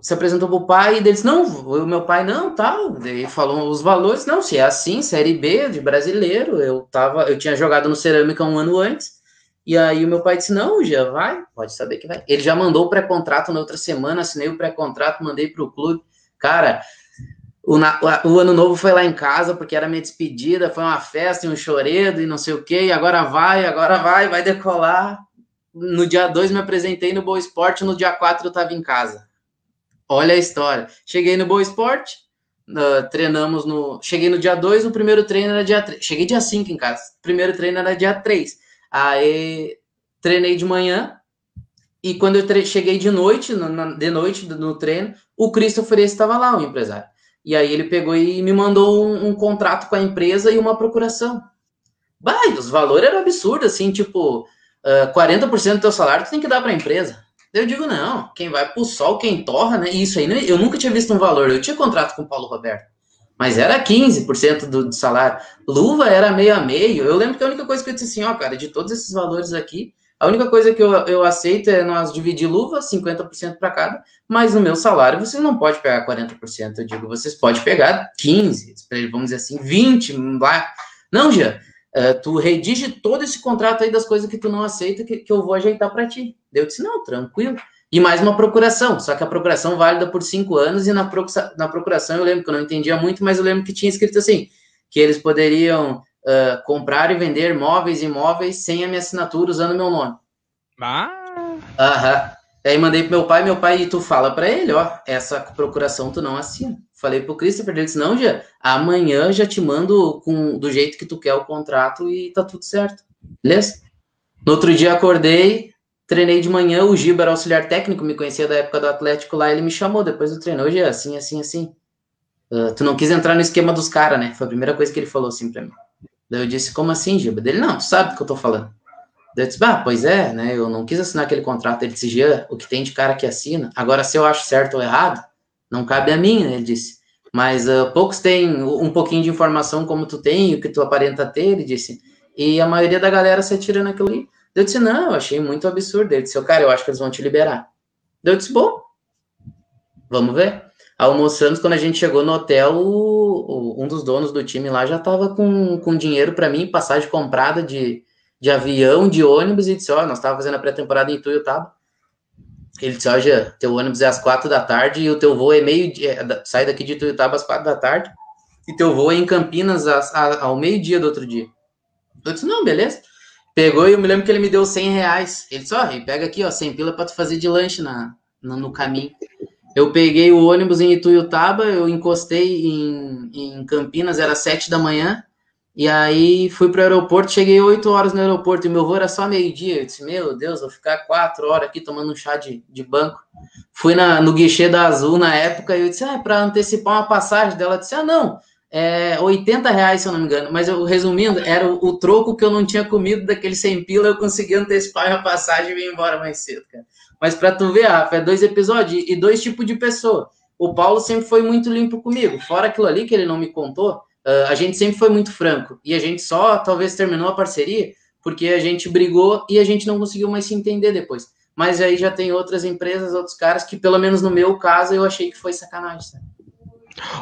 B: se apresentou pro pai e eles não, o meu pai não, tal, ele falou os valores, não, se é assim, série B de brasileiro, eu tava, eu tinha jogado no Cerâmica um ano antes. E aí o meu pai disse: "Não, já vai, pode saber que vai". Ele já mandou o pré-contrato na outra semana, assinei o pré-contrato, mandei pro clube. Cara, o, o, ano novo foi lá em casa, porque era minha despedida, foi uma festa e um choredo e não sei o que, e agora vai, agora vai, vai decolar. No dia 2 me apresentei no Boa Esporte, no dia 4 eu tava em casa. Olha a história. Cheguei no Boa Esporte, uh, treinamos no. Cheguei no dia 2, o primeiro treino era dia 3. Cheguei dia 5 em casa. Primeiro treino era dia 3. Aí treinei de manhã. E quando eu cheguei de noite, na, de noite no treino, o Christopher estava lá, o empresário. E aí ele pegou e me mandou um, um contrato com a empresa e uma procuração. Bah, os valores eram absurdos, assim, tipo, uh, 40% do teu salário tu tem que dar para a empresa. Eu digo, não, quem vai pro sol, quem torra, né? Isso aí, né? eu nunca tinha visto um valor. Eu tinha contrato com o Paulo Roberto, mas era 15% do, do salário. Luva era meio a meio. Eu lembro que a única coisa que eu disse assim, ó, cara, de todos esses valores aqui, a única coisa que eu, eu aceito é nós dividir luva, 50% para cada, mas no meu salário você não pode pegar 40%. Eu digo, vocês podem pegar 15%, vamos dizer assim, 20%. Lá. Não, Jean, uh, tu redige todo esse contrato aí das coisas que tu não aceita, que, que eu vou ajeitar para ti. Eu disse, não, tranquilo. E mais uma procuração, só que a procuração válida por cinco anos, e na, na procuração eu lembro que eu não entendia muito, mas eu lembro que tinha escrito assim, que eles poderiam uh, comprar e vender móveis e imóveis sem a minha assinatura usando meu nome.
A: Ah!
B: Aham. Aí mandei pro meu pai, meu pai, e tu fala para ele, ó, essa procuração tu não assina. Falei pro Christopher, ele disse, não, já, amanhã já te mando com, do jeito que tu quer o contrato e tá tudo certo. Beleza? No outro dia acordei, treinei de manhã, o Giba era auxiliar técnico, me conhecia da época do Atlético lá, ele me chamou depois do treino, hoje é assim, assim, assim. Uh, tu não quis entrar no esquema dos caras, né? Foi a primeira coisa que ele falou assim pra mim. Daí eu disse, como assim, Giba? Dele, não, tu sabe do que eu tô falando. Daí eu disse, ah, pois é, né? Eu não quis assinar aquele contrato. Ele disse, Jean, o que tem de cara que assina. Agora, se eu acho certo ou errado, não cabe a mim, né? Ele disse. Mas uh, poucos têm um pouquinho de informação como tu tem, o que tu aparenta ter, ele disse. E a maioria da galera se atira naquilo ali. Eu disse, não, eu achei muito absurdo. Ele disse, cara, eu acho que eles vão te liberar. Eu disse, bom, vamos ver almoçando, quando a gente chegou no hotel, o, o, um dos donos do time lá já estava com, com dinheiro para mim, passagem comprada de, de avião, de ônibus, e disse, ó, oh, nós estávamos fazendo a pré-temporada em Tuiutaba. Ele disse, ó, oh, teu ônibus é às quatro da tarde e o teu voo é meio dia, é, sai daqui de Tuiutaba às quatro da tarde, e teu voo é em Campinas às, ao meio-dia do outro dia. Eu disse, não, beleza. Pegou e eu me lembro que ele me deu 100 reais. Ele disse, ó, oh, pega aqui, ó, 100 pila para tu fazer de lanche na, no, no caminho. Eu peguei o ônibus em Ituiutaba, eu encostei em, em Campinas, era sete da manhã, e aí fui para o aeroporto, cheguei oito horas no aeroporto, e meu voo era só meio-dia. Eu disse, meu Deus, vou ficar quatro horas aqui tomando um chá de, de banco. Fui na, no guichê da Azul na época, e eu disse, ah, para antecipar uma passagem dela, disse, ah, não, é 80 reais, se eu não me engano. Mas eu, resumindo, era o, o troco que eu não tinha comido daquele 100 pila, eu consegui antecipar a passagem e vir embora mais cedo, cara. Mas para tu ver, Rafa, é dois episódios e dois tipos de pessoa. O Paulo sempre foi muito limpo comigo. Fora aquilo ali que ele não me contou, uh, a gente sempre foi muito franco. E a gente só talvez terminou a parceria porque a gente brigou e a gente não conseguiu mais se entender depois. Mas aí já tem outras empresas, outros caras que, pelo menos no meu caso, eu achei que foi sacanagem. Sabe?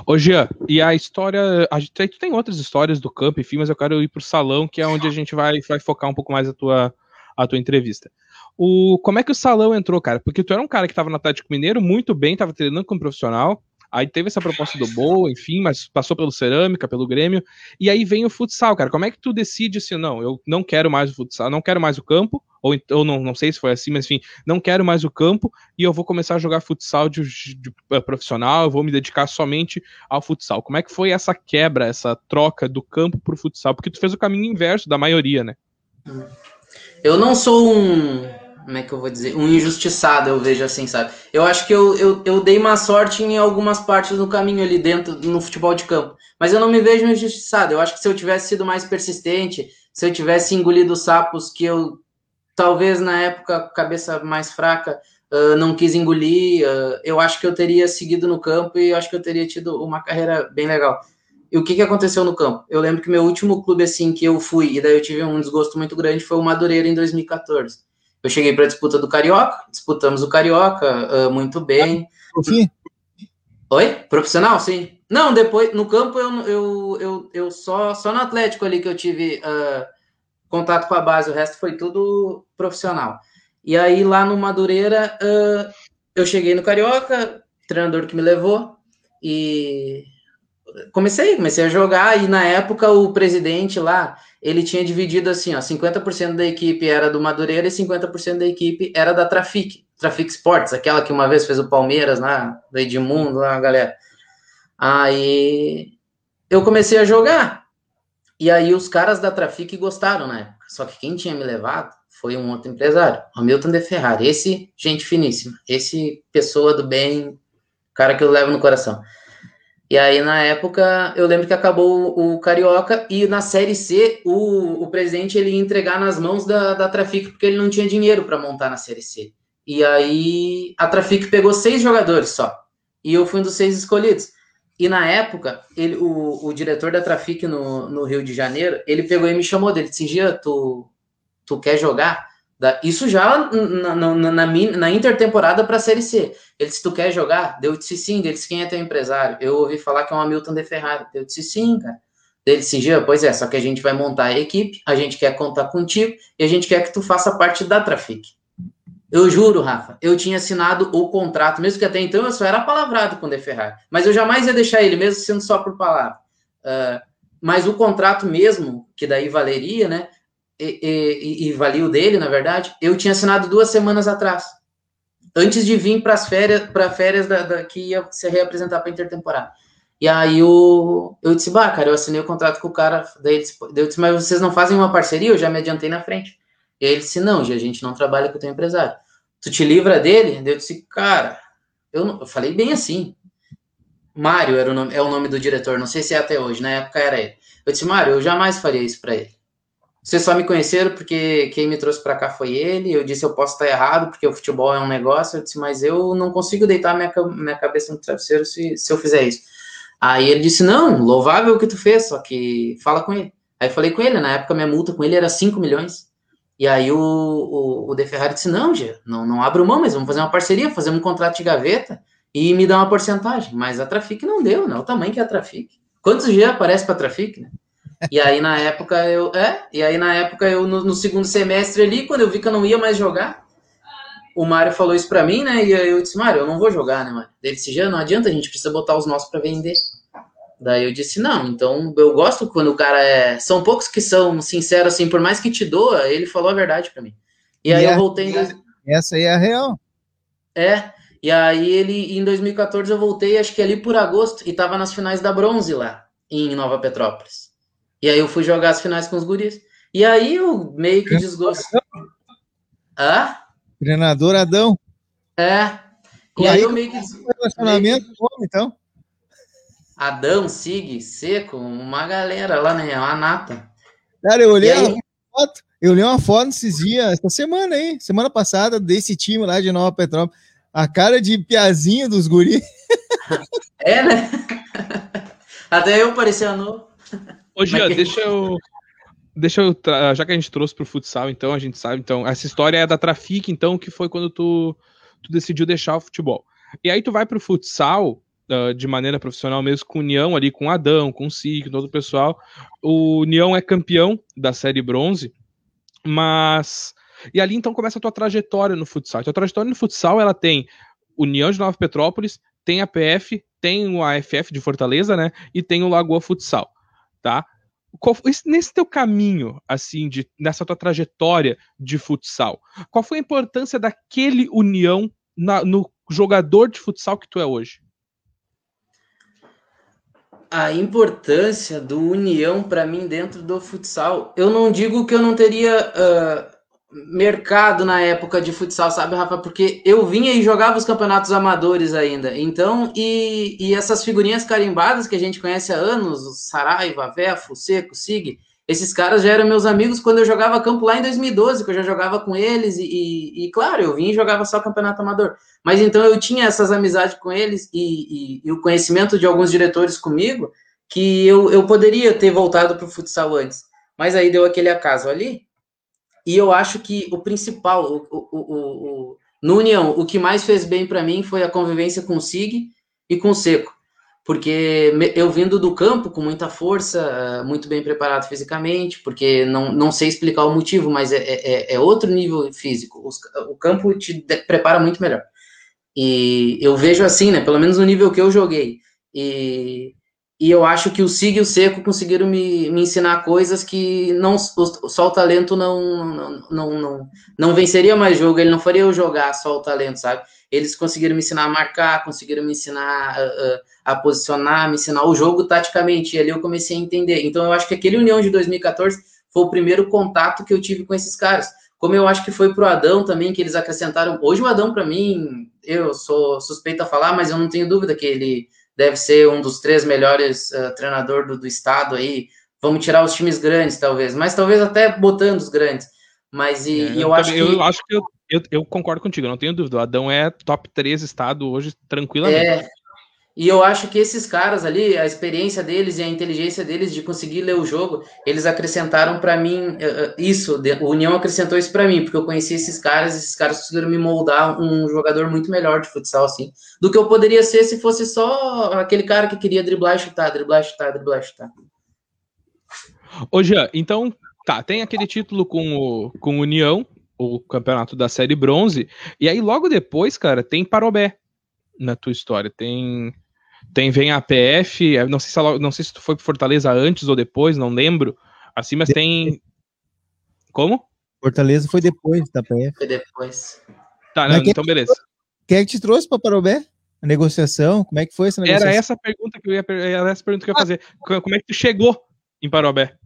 A: Ô, Jean, e a história. A gente tem outras histórias do campo, enfim, mas eu quero ir pro salão, que é onde a gente vai, vai focar um pouco mais a tua, a tua entrevista. O, como é que o Salão entrou, cara? Porque tu era um cara que tava no Atlético Mineiro muito bem, tava treinando como profissional. Aí teve essa proposta do Boa, enfim, mas passou pelo Cerâmica, pelo Grêmio. E aí vem o futsal, cara. Como é que tu decide assim, não, eu não quero mais o futsal, não quero mais o campo, ou, ou não, não sei se foi assim, mas enfim, não quero mais o campo e eu vou começar a jogar futsal de, de, de uh, profissional, eu vou me dedicar somente ao futsal. Como é que foi essa quebra, essa troca do campo pro futsal? Porque tu fez o caminho inverso da maioria, né?
B: Eu não sou um como é que eu vou dizer? Um injustiçado, eu vejo assim, sabe? Eu acho que eu, eu, eu dei má sorte em algumas partes do caminho ali dentro, no futebol de campo. Mas eu não me vejo injustiçado. Eu acho que se eu tivesse sido mais persistente, se eu tivesse engolido sapos que eu, talvez na época, cabeça mais fraca, uh, não quis engolir, uh, eu acho que eu teria seguido no campo e eu acho que eu teria tido uma carreira bem legal. E o que, que aconteceu no campo? Eu lembro que meu último clube assim que eu fui, e daí eu tive um desgosto muito grande, foi o Madureira em 2014. Eu cheguei para a disputa do Carioca, disputamos o Carioca uh, muito bem.
C: Enfim.
B: Oi? Profissional, sim. Não, depois, no campo, eu, eu, eu, eu só, só no Atlético ali que eu tive uh, contato com a base, o resto foi tudo profissional. E aí, lá no Madureira, uh, eu cheguei no Carioca, treinador que me levou, e comecei, comecei a jogar e na época o presidente lá, ele tinha dividido assim, ó, 50% da equipe era do Madureira e 50% da equipe era da Trafic, Trafic Sports, aquela que uma vez fez o Palmeiras lá, do Edmundo lá, galera. Aí eu comecei a jogar. E aí os caras da Trafic gostaram, né? Só que quem tinha me levado foi um outro empresário, Hamilton de Ferrari. Esse, gente finíssima. Esse pessoa do bem, cara que eu levo no coração. E aí, na época, eu lembro que acabou o Carioca e na Série C, o, o presidente ele ia entregar nas mãos da, da Trafic porque ele não tinha dinheiro para montar na Série C. E aí, a Trafic pegou seis jogadores só. E eu fui um dos seis escolhidos. E na época, ele, o, o diretor da Trafic no, no Rio de Janeiro, ele pegou e me chamou dele. Disse, Gia, tu, tu quer jogar? Isso já na, na, na, na intertemporada para a Série C. Ele disse: Tu quer jogar? Eu disse sim. Ele disse: Quem é teu empresário? Eu ouvi falar que é um Hamilton de Ferrari. Eu disse: Sim, cara. Ele disse: Gia, pois é, só que a gente vai montar a equipe, a gente quer contar contigo e a gente quer que tu faça parte da Trafic. Eu juro, Rafa, eu tinha assinado o contrato, mesmo que até então eu só era palavrado com o De Ferrari, mas eu jamais ia deixar ele, mesmo sendo só por palavra. Uh, mas o contrato mesmo, que daí valeria, né? E, e, e valia o dele, na verdade, eu tinha assinado duas semanas atrás, antes de vir para as férias, para férias da, da, que ia se reapresentar para intertemporada. E aí eu, eu disse, bah, cara, eu assinei o contrato com o cara, daí eu disse, mas vocês não fazem uma parceria? Eu já me adiantei na frente. E ele disse, não, a gente não trabalha com o teu empresário. Tu te livra dele? Eu disse, cara, eu, não, eu falei bem assim. Mário era o nome, é o nome do diretor, não sei se é até hoje, na época era ele. Eu disse, Mário, eu jamais faria isso para ele. Vocês só me conheceram porque quem me trouxe para cá foi ele. Eu disse eu posso estar errado porque o futebol é um negócio. Eu disse mas eu não consigo deitar minha, minha cabeça no travesseiro se, se eu fizer isso. Aí ele disse não, louvável o que tu fez, só que fala com ele. Aí falei com ele. Na época minha multa com ele era 5 milhões. E aí o, o, o De Ferrari disse não, Gia, não, não abro mão, mas vamos fazer uma parceria, fazer um contrato de gaveta e me dar uma porcentagem. Mas a Trafic não deu, né? O tamanho que é a Trafic. Quantos dias aparece para a Trafic, né? E aí na época eu. É, e aí na época eu, no, no, segundo semestre ali, quando eu vi que eu não ia mais jogar, o Mário falou isso pra mim, né? E eu disse, Mário, eu não vou jogar, né, Mário? Ele disse, já não adianta, a gente precisa botar os nossos para vender. Daí eu disse, não, então eu gosto quando o cara é. São poucos que são sinceros, assim, por mais que te doa, ele falou a verdade para mim. E, e aí é, eu voltei em.
C: Essa aí é a real.
B: É, e aí ele, em 2014, eu voltei, acho que ali por agosto, e tava nas finais da bronze lá, em Nova Petrópolis. E aí eu fui jogar as finais com os guris. E aí eu meio que desgosto.
C: Hã? Treinador Adão.
B: É. E, e aí, aí eu meio que.
C: Relacionamento
B: meio...
C: como, então?
B: Adão, Sig, Seco, uma galera lá, né? Uma nata.
C: Cara, eu olhei aí... uma foto, eu olhei uma foto esses dias, essa semana aí, semana passada, desse time lá de Nova Petrópolis. A cara de piazinho dos guris.
B: É, né? Até eu parecia novo.
A: Ô, Gia, deixa eu. Deixa eu. Já que a gente trouxe pro futsal, então, a gente sabe. Então, essa história é da Trafic, então, que foi quando tu, tu decidiu deixar o futebol. E aí tu vai pro futsal, uh, de maneira profissional mesmo, com União ali, com Adão, com o SIC, todo o pessoal. O União é campeão da série bronze, mas. E ali então começa a tua trajetória no futsal. A tua trajetória no futsal ela tem União de Nova Petrópolis, tem a PF, tem o AFF de Fortaleza, né? E tem o Lagoa Futsal tá? Qual, nesse teu caminho, assim, de, nessa tua trajetória de futsal, qual foi a importância daquele União na, no jogador de futsal que tu é hoje?
B: A importância do União para mim dentro do futsal, eu não digo que eu não teria uh, mercado na época de futsal, sabe, Rafa? Porque eu vinha e jogava os campeonatos amadores ainda. Então, e, e essas figurinhas carimbadas que a gente conhece há anos, Saraiva, Vefo, Seco, Sig, esses caras já eram meus amigos quando eu jogava campo lá em 2012, que eu já jogava com eles, e, e, e claro, eu vim e jogava só campeonato amador. Mas então eu tinha essas amizades com eles e, e o conhecimento de alguns diretores comigo, que eu, eu poderia ter voltado para o futsal antes. Mas aí deu aquele acaso ali, e eu acho que o principal, o, o, o, no União, o que mais fez bem para mim foi a convivência com o Sig e com o Seco. Porque eu vindo do campo com muita força, muito bem preparado fisicamente, porque não, não sei explicar o motivo, mas é, é, é outro nível físico. o campo te prepara muito melhor. E eu vejo assim, né? Pelo menos no nível que eu joguei. E e eu acho que o Sig e o Seco conseguiram me, me ensinar coisas que não só o talento não, não, não, não, não venceria mais jogo, ele não faria eu jogar só o talento, sabe? Eles conseguiram me ensinar a marcar, conseguiram me ensinar a, a posicionar, me ensinar o jogo taticamente, e ali eu comecei a entender. Então eu acho que aquele União de 2014 foi o primeiro contato que eu tive com esses caras. Como eu acho que foi pro Adão também, que eles acrescentaram. Hoje o Adão, para mim, eu sou suspeito a falar, mas eu não tenho dúvida que ele deve ser um dos três melhores uh, treinador do, do, estado aí. Vamos tirar os times grandes, talvez, mas talvez até botando os grandes. Mas e, é, eu, eu, acho que.
A: Eu acho que eu, eu, eu, concordo contigo, não tenho dúvida. O Adão é top 3 estado hoje, tranquilamente. É,
B: e eu acho que esses caras ali, a experiência deles e a inteligência deles de conseguir ler o jogo, eles acrescentaram para mim uh, isso. O União acrescentou isso para mim, porque eu conheci esses caras, esses caras conseguiram me moldar um jogador muito melhor de futsal, assim, do que eu poderia ser se fosse só aquele cara que queria driblar e chutar, driblar e chutar, driblar e chutar.
A: Ô, Jean, então, tá, tem aquele título com o, com União, o campeonato da série bronze, e aí logo depois, cara, tem Parobé na tua história. Tem tem, vem a PF, não sei, se ela, não sei se tu foi pro Fortaleza antes ou depois, não lembro. Assim, mas tem. Como?
C: Fortaleza foi depois da PF.
B: Foi depois.
A: Tá, não, então beleza.
C: Quem é que te trouxe para Parobé? A negociação? Como é que foi essa
A: negociação? Era essa pergunta que eu ia, era essa pergunta que eu ia fazer. Como é que tu chegou em Parobé?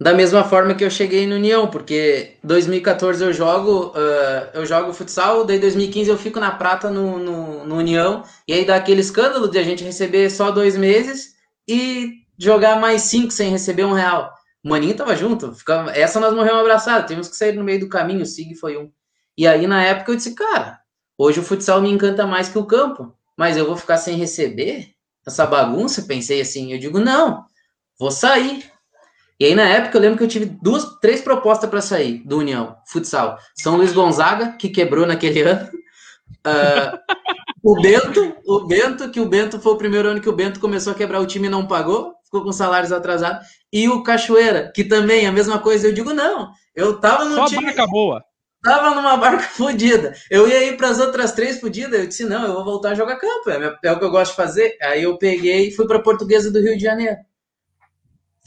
B: Da mesma forma que eu cheguei no União, porque 2014 eu jogo, uh, eu jogo futsal, daí 2015 eu fico na prata no, no, no, União, e aí dá aquele escândalo de a gente receber só dois meses e jogar mais cinco sem receber um real. O Maninho tava junto, ficamos, essa nós morremos abraçados, temos que sair no meio do caminho, o Sig foi um. E aí na época eu disse, cara, hoje o futsal me encanta mais que o campo, mas eu vou ficar sem receber essa bagunça? Pensei assim, eu digo, não, vou sair e aí, na época, eu lembro que eu tive duas, três propostas para sair do União, futsal. São Luís Gonzaga, que quebrou naquele ano. Uh, o Bento, o Bento, que o Bento foi o primeiro ano que o Bento começou a quebrar o time e não pagou, ficou com salários atrasados. E o Cachoeira, que também a mesma coisa. Eu digo, não, eu tava no
A: Só
B: time.
A: barca boa.
B: Tava numa barca fodida. Eu ia ir para as outras três fodidas. Eu disse, não, eu vou voltar a jogar campo. É, é o que eu gosto de fazer. Aí eu peguei e fui para Portuguesa do Rio de Janeiro.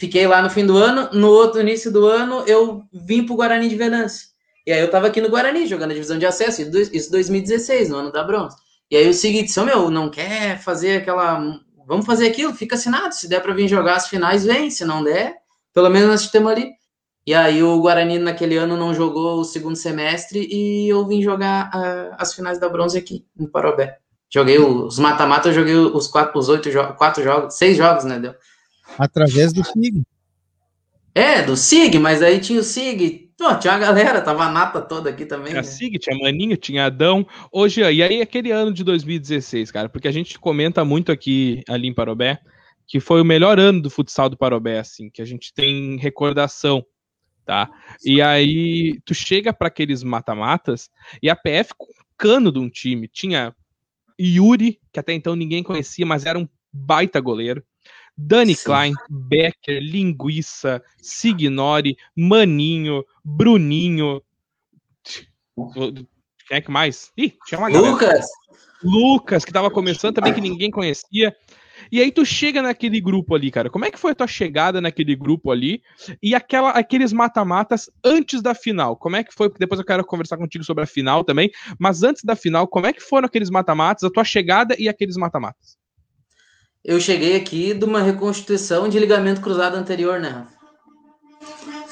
B: Fiquei lá no fim do ano. No outro início do ano, eu vim para o Guarani de Venâncio. E aí eu estava aqui no Guarani, jogando a divisão de acesso, isso 2016, no ano da bronze. E aí o seguinte, disse, meu, não quer fazer aquela... Vamos fazer aquilo, fica assinado. Se der para vir jogar as finais, vem. Se não der, pelo menos nós temos ali. E aí o Guarani naquele ano não jogou o segundo semestre e eu vim jogar uh, as finais da bronze aqui, em Parobé. Joguei os mata-mata, eu joguei os quatro, os oito jogos, quatro jogos, seis jogos, né, deu?
C: Através do SIG.
B: É, do SIG, mas aí tinha o SIG. Pô, tinha a galera, tava a nata toda aqui também.
A: Tinha né? SIG, tinha Maninho, tinha Adão. Hoje, e aí aquele ano de 2016, cara, porque a gente comenta muito aqui ali em Parobé que foi o melhor ano do futsal do Parobé, assim, que a gente tem recordação, tá? E aí tu chega para aqueles mata-matas e a PF com cano de um time, tinha Yuri, que até então ninguém conhecia, mas era um baita goleiro. Dani Sim. Klein, Becker, Linguiça, Signori, Maninho, Bruninho. Quem é que mais? Ih, tinha uma
B: galera. Lucas!
A: Lucas, que tava começando também, que ninguém conhecia. E aí tu chega naquele grupo ali, cara. Como é que foi a tua chegada naquele grupo ali? E aquela, aqueles mata-matas antes da final? Como é que foi? Porque depois eu quero conversar contigo sobre a final também. Mas antes da final, como é que foram aqueles mata-matas, a tua chegada e aqueles mata-matas?
B: Eu cheguei aqui de uma reconstituição de ligamento cruzado anterior, né?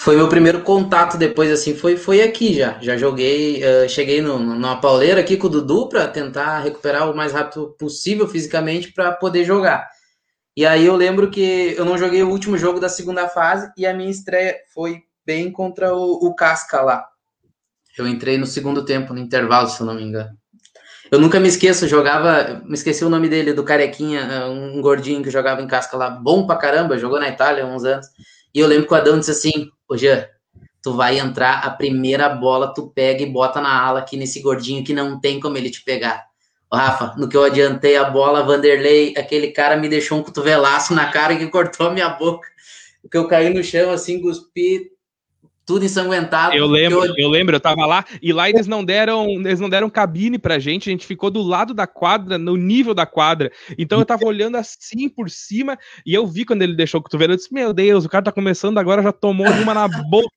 B: foi meu primeiro contato depois, assim, foi, foi aqui já. Já joguei, uh, cheguei no, numa pauleira aqui com o Dudu para tentar recuperar o mais rápido possível fisicamente para poder jogar. E aí eu lembro que eu não joguei o último jogo da segunda fase e a minha estreia foi bem contra o, o Casca lá. Eu entrei no segundo tempo, no intervalo, se eu não me engano. Eu nunca me esqueço, jogava, me esqueci o nome dele, do Carequinha, um gordinho que jogava em casca lá, bom pra caramba, jogou na Itália há uns anos. E eu lembro que o Adão disse assim: Ô Jean, tu vai entrar, a primeira bola tu pega e bota na ala aqui nesse gordinho que não tem como ele te pegar. Rafa, no que eu adiantei a bola, Vanderlei, aquele cara me deixou um cotovelaço na cara que cortou a minha boca. Que eu caí no chão assim, cuspi, tudo ensanguentado.
A: Eu lembro, eu... eu... lembro, eu tava lá e lá eles não deram, eles não deram cabine pra gente, a gente ficou do lado da quadra, no nível da quadra. Então eu tava olhando assim por cima e eu vi quando ele deixou o cotovelo, eu disse: "Meu Deus, o cara tá começando agora, já tomou uma na boca".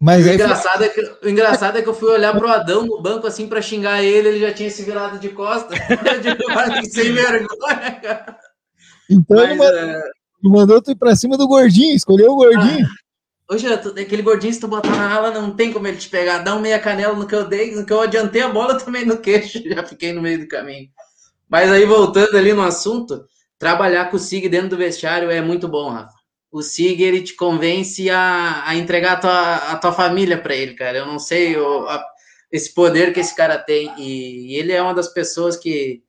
B: Mas o, engraçado é que, o engraçado é que eu fui olhar pro Adão no banco assim para xingar ele, ele já tinha se virado de costas. sem vergonha, cara.
C: Então Mas, ele mandou, é... mandou tu ir pra cima do gordinho, escolheu o gordinho. Ah.
B: Hoje, aquele gordinho, se tu botar na ala, não tem como ele te pegar. Dá um meia canela no que eu dei, no que eu adiantei a bola também no queixo. Já fiquei no meio do caminho. Mas aí, voltando ali no assunto, trabalhar com o SIG dentro do vestiário é muito bom, Rafa. O SIG, ele te convence a, a entregar a tua, a tua família para ele, cara. Eu não sei o, a, esse poder que esse cara tem. E, e ele é uma das pessoas que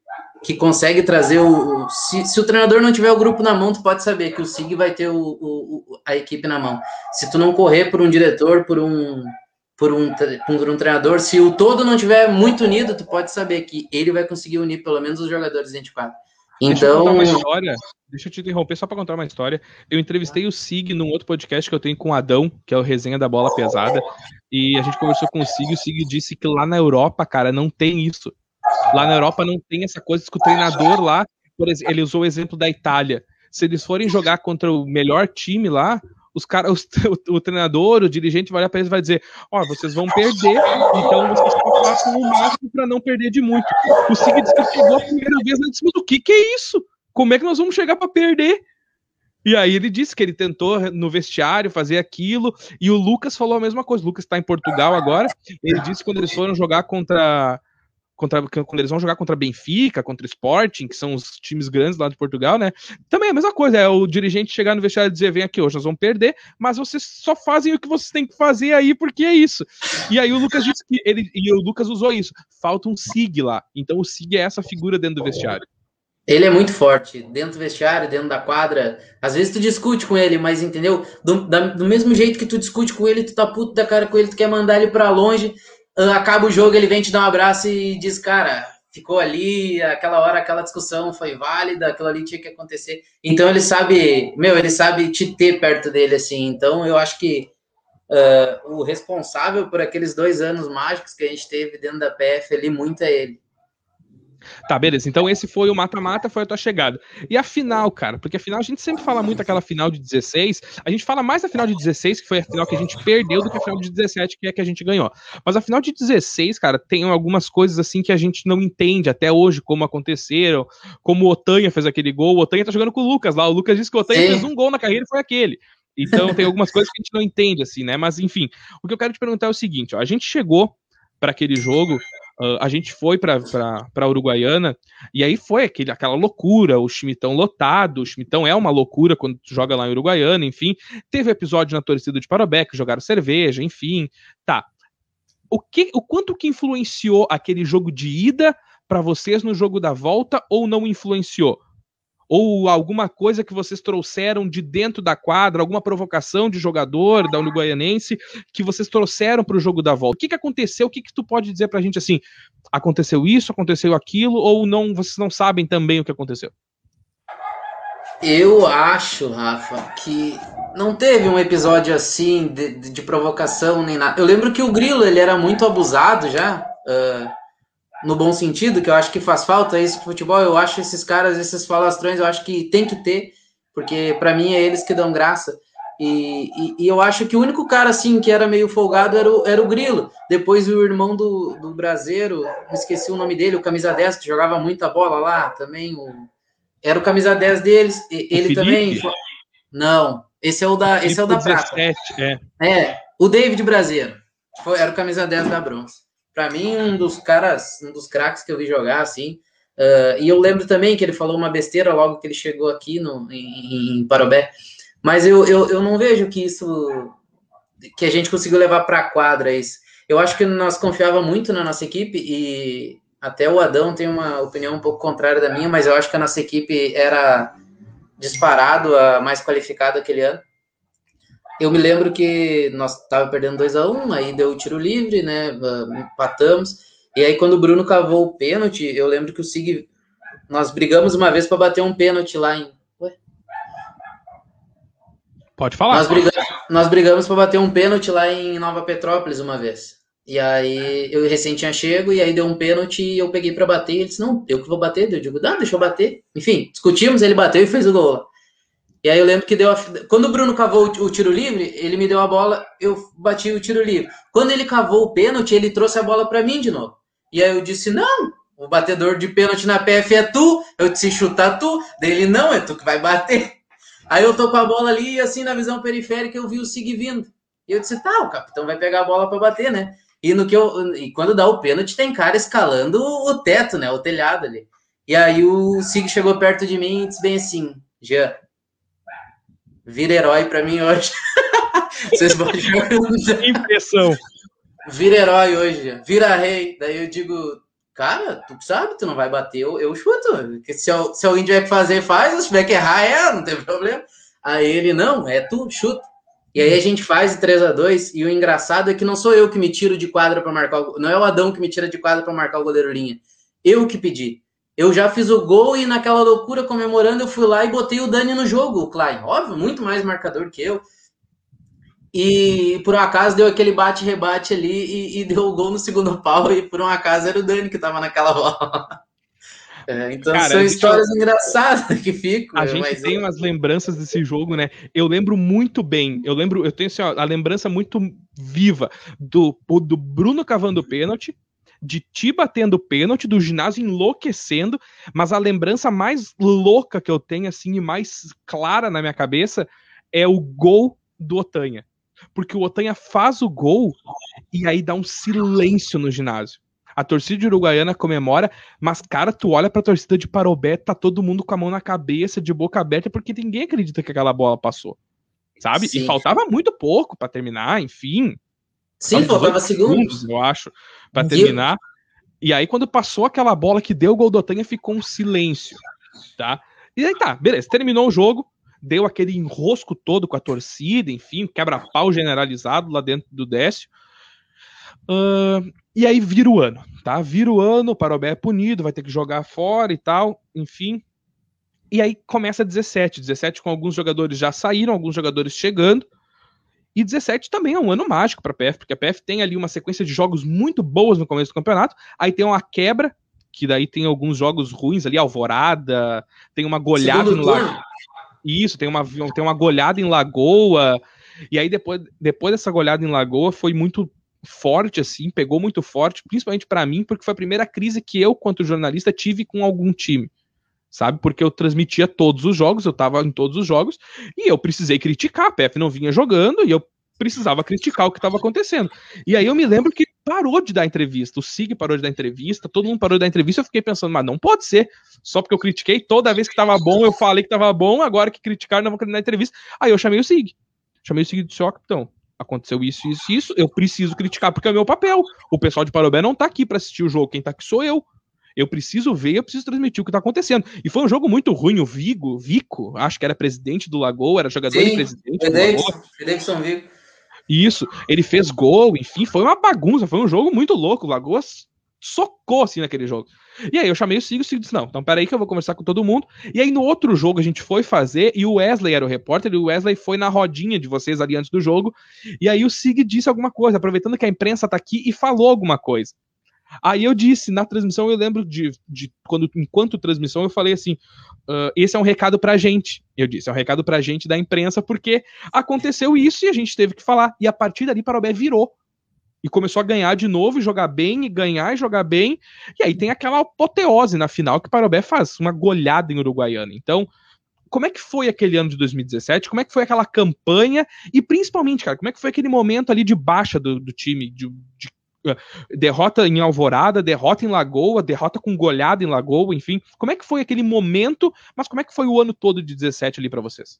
B: que consegue trazer o. Se, se, o treinador não tiver o grupo na mão, tu pode saber que o SIG vai ter o, o, a equipe na mão. Se tu não correr por um diretor, por um, por um, por um treinador, se o todo não tiver muito unido, tu pode saber que ele vai conseguir unir pelo menos os jogadores 24. Então. Deixa eu
A: então, história. Deixa eu te interromper só para contar uma história. Eu entrevistei o Sig num outro podcast que eu tenho com o Adão, que é o Resenha da Bola Pesada, e a gente conversou com o Sig e o Sig disse que lá na Europa, cara, não tem isso. Lá na Europa não tem essa coisa que o treinador lá, por exemplo, ele usou o exemplo da Itália. Se eles forem jogar contra o melhor time lá, os caras, o, o, treinador, o dirigente vai olhar para eles e vai dizer: Ó, oh, vocês vão perder, então vocês façam o máximo para não perder de muito. O Sig disse que chegou a primeira vez e disse: Mas o que, que é isso? Como é que nós vamos chegar para perder? E aí ele disse que ele tentou no vestiário fazer aquilo, e o Lucas falou a mesma coisa. O Lucas está em Portugal agora. Ele disse que quando eles foram jogar contra contra, quando eles vão jogar contra Benfica, contra Sporting, que são os times grandes lá de Portugal, né? Também é a mesma coisa, é o dirigente chegar no vestiário e dizer, vem aqui, hoje nós vamos perder, mas vocês só fazem o que vocês têm que fazer aí, porque é isso. E aí o Lucas disse que ele, e o Lucas usou isso, falta um SIG lá. Então o SIG é essa figura dentro do vestiário.
B: Ele é muito forte, dentro do vestiário, dentro da quadra. Às vezes tu discute com ele, mas entendeu? Do, da, do mesmo jeito que tu discute com ele, tu tá puto da cara com ele, tu quer mandar ele para longe, acaba o jogo, ele vem te dar um abraço e diz, cara, ficou ali, aquela hora, aquela discussão foi válida, aquilo ali tinha que acontecer. Então ele sabe, meu, ele sabe te ter perto dele, assim. Então eu acho que uh, o responsável por aqueles dois anos mágicos que a gente teve dentro da PF ali, muito é ele.
A: Tá, beleza. Então esse foi o mata-mata, foi a tua chegada. E a final, cara, porque a final a gente sempre fala muito aquela final de 16, a gente fala mais da final de 16, que foi a final que a gente perdeu, do que a final de 17, que é que a gente ganhou. Mas a final de 16, cara, tem algumas coisas assim que a gente não entende até hoje como aconteceram, como o Otanha fez aquele gol, o Otanha tá jogando com o Lucas lá, o Lucas disse que o Otanha Sim. fez um gol na carreira e foi aquele. Então tem algumas coisas que a gente não entende, assim, né? Mas enfim, o que eu quero te perguntar é o seguinte: ó, a gente chegou para aquele jogo Uh, a gente foi para Uruguaiana e aí foi aquele, aquela loucura, o Chimitão lotado, o Chimitão é uma loucura quando tu joga lá em Uruguaiana, enfim. Teve episódio na torcida de Parobeck, jogaram cerveja, enfim. Tá. O, que, o quanto que influenciou aquele jogo de ida para vocês no jogo da volta ou não influenciou? Ou alguma coisa que vocês trouxeram de dentro da quadra, alguma provocação de jogador da Uruguaianense que vocês trouxeram para o jogo da volta. O que, que aconteceu? O que, que tu pode dizer para a gente assim? Aconteceu isso, aconteceu aquilo, ou não? Vocês não sabem também o que aconteceu?
B: Eu acho, Rafa, que não teve um episódio assim de, de, provocação nem nada. Eu lembro que o Grilo ele era muito abusado já. Uh no bom sentido, que eu acho que faz falta isso pro futebol. Eu acho esses caras, esses falastrões, eu acho que tem que ter, porque para mim é eles que dão graça. E, e, e, eu acho que o único cara assim que era meio folgado era o, era o Grilo. Depois o irmão do, do Brasileiro, esqueci o nome dele, o camisa 10, que jogava muita bola lá também. O, era o camisa 10 deles. Ele também. Não, Esse é o da, esse é o da
A: 17,
B: prata.
A: é.
B: É, o David Brasileiro. Foi, era o camisa 10 da bronze. Pra mim, um dos caras, um dos craques que eu vi jogar, assim. Uh, e eu lembro também que ele falou uma besteira logo que ele chegou aqui no, em, em Parobé. Mas eu, eu, eu não vejo que isso. que a gente conseguiu levar pra quadra isso. Eu acho que nós confiava muito na nossa equipe e até o Adão tem uma opinião um pouco contrária da minha, mas eu acho que a nossa equipe era disparado a mais qualificada aquele ano. Eu me lembro que nós estávamos perdendo 2 a 1 um, aí deu o tiro livre, né? Empatamos. E aí, quando o Bruno cavou o pênalti, eu lembro que o Sig. Nós brigamos uma vez para bater um pênalti lá em. Ué?
A: Pode falar.
B: Nós brigamos, nós brigamos para bater um pênalti lá em Nova Petrópolis uma vez. E aí eu recém tinha chego, e aí deu um pênalti e eu peguei para bater. E ele disse: Não, eu que vou bater. Eu digo: Não, deixa eu bater. Enfim, discutimos, ele bateu e fez o gol lá. E aí eu lembro que deu. A... Quando o Bruno cavou o tiro livre, ele me deu a bola, eu bati o tiro livre. Quando ele cavou o pênalti, ele trouxe a bola para mim de novo. E aí eu disse: Não, o batedor de pênalti na PF é tu. Eu disse: Chuta tu. Dele: Não, é tu que vai bater. Aí eu tô com a bola ali e assim na visão periférica eu vi o Sig vindo. E eu disse: Tá, o capitão vai pegar a bola para bater, né? E no que eu, e quando dá o pênalti, tem cara escalando o teto, né? O telhado ali. E aí o Sig chegou perto de mim e disse bem assim: Jean, vira herói para mim hoje. Vocês vão
A: Impressão.
B: Vira herói hoje, vira rei. Daí eu digo, cara, tu sabe, tu não vai bater, eu, eu chuto. Se, eu, se alguém tiver que fazer, faz. Se tiver que errar, é, não tem problema. Aí ele, não, é tu, chuta. E aí a gente faz 3 a 2 e o engraçado é que não sou eu que me tiro de quadra para marcar o... Não é o Adão que me tira de quadra para marcar o goleiro linha. Eu que pedi. Eu já fiz o gol e naquela loucura comemorando eu fui lá e botei o Dani no jogo, o Klein. Óbvio, muito mais marcador que eu. E por um acaso deu aquele bate-rebate ali e, e, deu o gol no segundo pau e por um acaso era o Dani que tava naquela bola. É, então Cara, são histórias eu... engraçadas que ficam.
A: A gente tem umas lembranças desse jogo, né? Eu lembro muito bem. Eu lembro, eu tenho assim, ó, a lembrança muito viva do, do Bruno cavando pênalti, de ti batendo pênalti, do ginásio enlouquecendo, mas a lembrança mais louca que eu tenho, assim, e mais clara na minha cabeça é o gol do Otanha. Porque o Otanha faz o gol e aí dá um silêncio no ginásio. A torcida uruguaiana comemora, mas, cara, tu olha pra torcida de Parobé, tá todo mundo com a mão na cabeça, de boca aberta, porque ninguém acredita que aquela bola passou. Sabe? Sim. E faltava muito pouco para terminar, enfim.
B: Sim, faltava segundos.
A: segundos. Eu acho, para terminar. E aí, quando passou aquela bola que deu o gol do Otanha, ficou um silêncio, tá? E aí tá, beleza, terminou o jogo, deu aquele enrosco todo com a torcida, enfim, quebra-pau generalizado lá dentro do Décio. Uh, e aí vira o ano, tá? Vira o ano, o Parobé é punido, vai ter que jogar fora e tal, enfim. E aí começa 17, 17 com alguns jogadores já saíram, alguns jogadores chegando. E 17 também é um ano mágico para a PF, porque a PF tem ali uma sequência de jogos muito boas no começo do campeonato. Aí tem uma quebra, que daí tem alguns jogos ruins ali, Alvorada, tem uma goleada no Lagoa. Isso, tem uma, tem uma goleada em Lagoa. E aí depois, depois dessa goleada em Lagoa foi muito forte assim, pegou muito forte, principalmente para mim, porque foi a primeira crise que eu, quanto jornalista, tive com algum time sabe? Porque eu transmitia todos os jogos, eu tava em todos os jogos, e eu precisei criticar, a PF não vinha jogando, e eu precisava criticar o que estava acontecendo. E aí eu me lembro que parou de dar entrevista, o SIG parou de dar entrevista, todo mundo parou de dar entrevista, eu fiquei pensando, mas não pode ser, só porque eu critiquei, toda vez que tava bom, eu falei que tava bom, agora que criticaram, não querer dar entrevista. Aí eu chamei o SIG, chamei o SIG disse, ó, capitão, aconteceu isso, isso, isso, eu preciso criticar porque é o meu papel. O pessoal de Parobé não tá aqui para assistir o jogo, quem tá aqui sou eu. Eu preciso ver, eu preciso transmitir o que tá acontecendo. E foi um jogo muito ruim. O Vigo, Vico, acho que era presidente do Lagoa, era jogador Sim, e presidente
B: Frederickson Vigo.
A: Isso, ele fez gol, enfim, foi uma bagunça, foi um jogo muito louco. O Lagoa socou assim naquele jogo. E aí eu chamei o Sigo, o Sigo disse: Não, então peraí que eu vou conversar com todo mundo. E aí no outro jogo a gente foi fazer, e o Wesley era o repórter, e o Wesley foi na rodinha de vocês ali antes do jogo. E aí o Sig disse alguma coisa, aproveitando que a imprensa tá aqui, e falou alguma coisa. Aí eu disse, na transmissão, eu lembro de, de quando, enquanto transmissão, eu falei assim: uh, esse é um recado pra gente. Eu disse, é um recado pra gente da imprensa, porque aconteceu isso e a gente teve que falar. E a partir dali, Parobé virou. E começou a ganhar de novo, jogar bem, e ganhar e jogar bem. E aí tem aquela apoteose na final que Parobé faz, uma goleada em Uruguaiana. Então, como é que foi aquele ano de 2017? Como é que foi aquela campanha? E principalmente, cara, como é que foi aquele momento ali de baixa do, do time, de, de derrota em Alvorada, derrota em Lagoa, derrota com goleada em Lagoa, enfim. Como é que foi aquele momento, mas como é que foi o ano todo de 17 ali para vocês?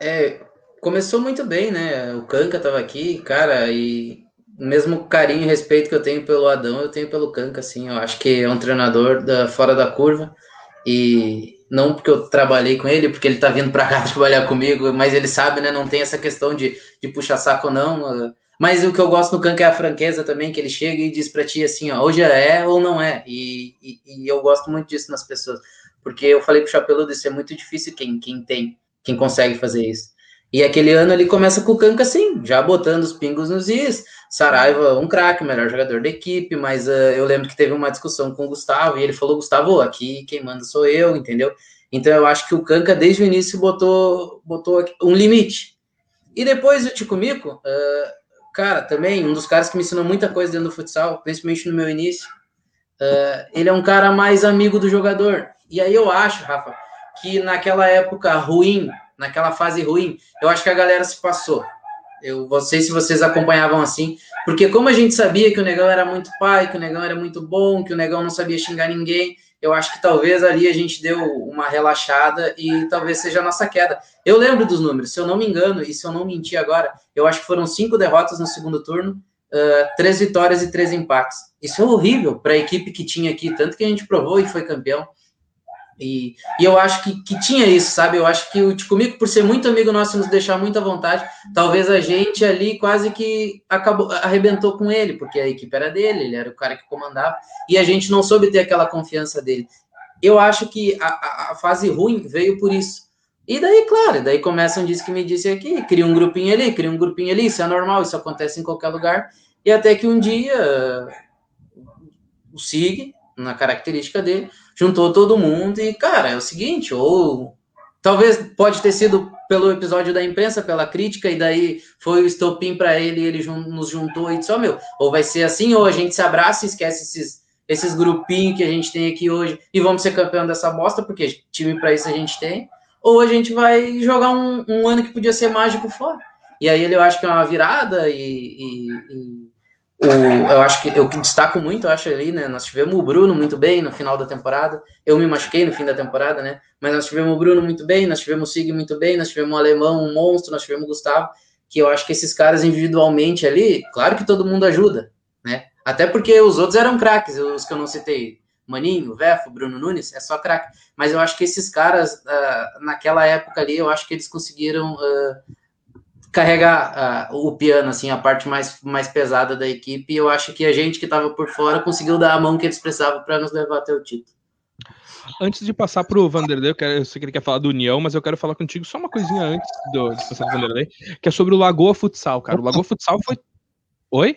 B: É, começou muito bem, né? O Canca tava aqui, cara, e o mesmo carinho e respeito que eu tenho pelo Adão, eu tenho pelo Canca, assim. Eu acho que é um treinador da, fora da curva e não porque eu trabalhei com ele, porque ele tá vindo para cá trabalhar comigo, mas ele sabe, né? Não tem essa questão de, de puxar saco, não. Mas o que eu gosto no Kanka é a franqueza também, que ele chega e diz para ti assim, ó, hoje é ou não é. E, e, e, eu gosto muito disso nas pessoas. Porque eu falei pro Chapeludo, isso é muito difícil quem, quem tem, quem consegue fazer isso. E aquele ano ele começa com o Kanka assim, já botando os pingos nos is. Saraiva, um craque, melhor jogador da equipe, mas uh, eu lembro que teve uma discussão com o Gustavo e ele falou: Gustavo, aqui quem manda sou eu, entendeu? Então eu acho que o Kanka desde o início botou, botou um limite. E depois o Tico Mico, uh, cara, também um dos caras que me ensinou muita coisa dentro do futsal, principalmente no meu início. Uh, ele é um cara mais amigo do jogador. E aí eu acho, Rafa, que naquela época ruim, naquela fase ruim, eu acho que a galera se passou. Eu não sei se vocês acompanhavam assim, porque como a gente sabia que o Negão era muito pai, que o Negão era muito bom, que o Negão não sabia xingar ninguém, eu acho que talvez ali a gente deu uma relaxada e talvez seja a nossa queda. Eu lembro dos números, se eu não me engano, e se eu não mentir agora, eu acho que foram cinco derrotas no segundo turno, uh, três vitórias e três empates. Isso é horrível para a equipe que tinha aqui, tanto que a gente provou e foi campeão. E, e, eu acho que, que tinha isso, sabe? Eu acho que o Ticomico, por ser muito amigo nosso nos deixar muito à vontade, talvez a gente ali quase que acabou, arrebentou com ele, porque a equipe era dele, ele era o cara que comandava, e a gente não soube ter aquela confiança dele. Eu acho que a, a fase ruim veio por isso. E daí, claro, daí começam diz que me disse aqui, cria um grupinho ali, cria um grupinho ali, isso é normal, isso acontece em qualquer lugar. E até que um dia o SIG, na característica dele, juntou todo mundo e, cara, é o seguinte, ou talvez pode ter sido pelo episódio da imprensa, pela crítica, e daí foi o estopim para ele, ele nos juntou e disse, ó, oh, meu, ou vai ser assim, ou a gente se abraça e esquece esses, esses grupinhos que a gente tem aqui hoje e vamos ser campeão dessa bosta, porque time para isso a gente tem, ou a gente vai jogar um, um, ano que podia ser mágico fora. E aí ele, eu acho que é uma virada e, e, e o, eu acho que eu destaco muito, eu acho ali, né? Nós tivemos o Bruno muito bem no final da temporada. Eu me machuquei no fim da temporada, né? Mas nós tivemos o Bruno muito bem, nós tivemos o Sig muito bem, nós tivemos o Alemão, um monstro, nós tivemos o Gustavo, que eu acho que esses caras individualmente ali, claro que todo mundo ajuda, né? Até porque os outros eram craques, os que eu não citei. Maninho, Vefo, Bruno Nunes, é só craque. Mas eu acho que esses caras, uh, naquela época ali, eu acho que eles conseguiram uh, carregar uh, o piano, assim, a parte mais, mais pesada da equipe. E eu acho que a gente que estava por fora conseguiu dar a mão que eles precisavam para nos levar até o título.
A: Antes de passar para o Vanderlei, eu, quero, eu sei que ele quer falar do União, mas eu quero falar contigo só uma coisinha antes do, de passar pro Vanderlei, que é sobre o Lagoa Futsal, cara. O Lagoa Futsal foi. Oi?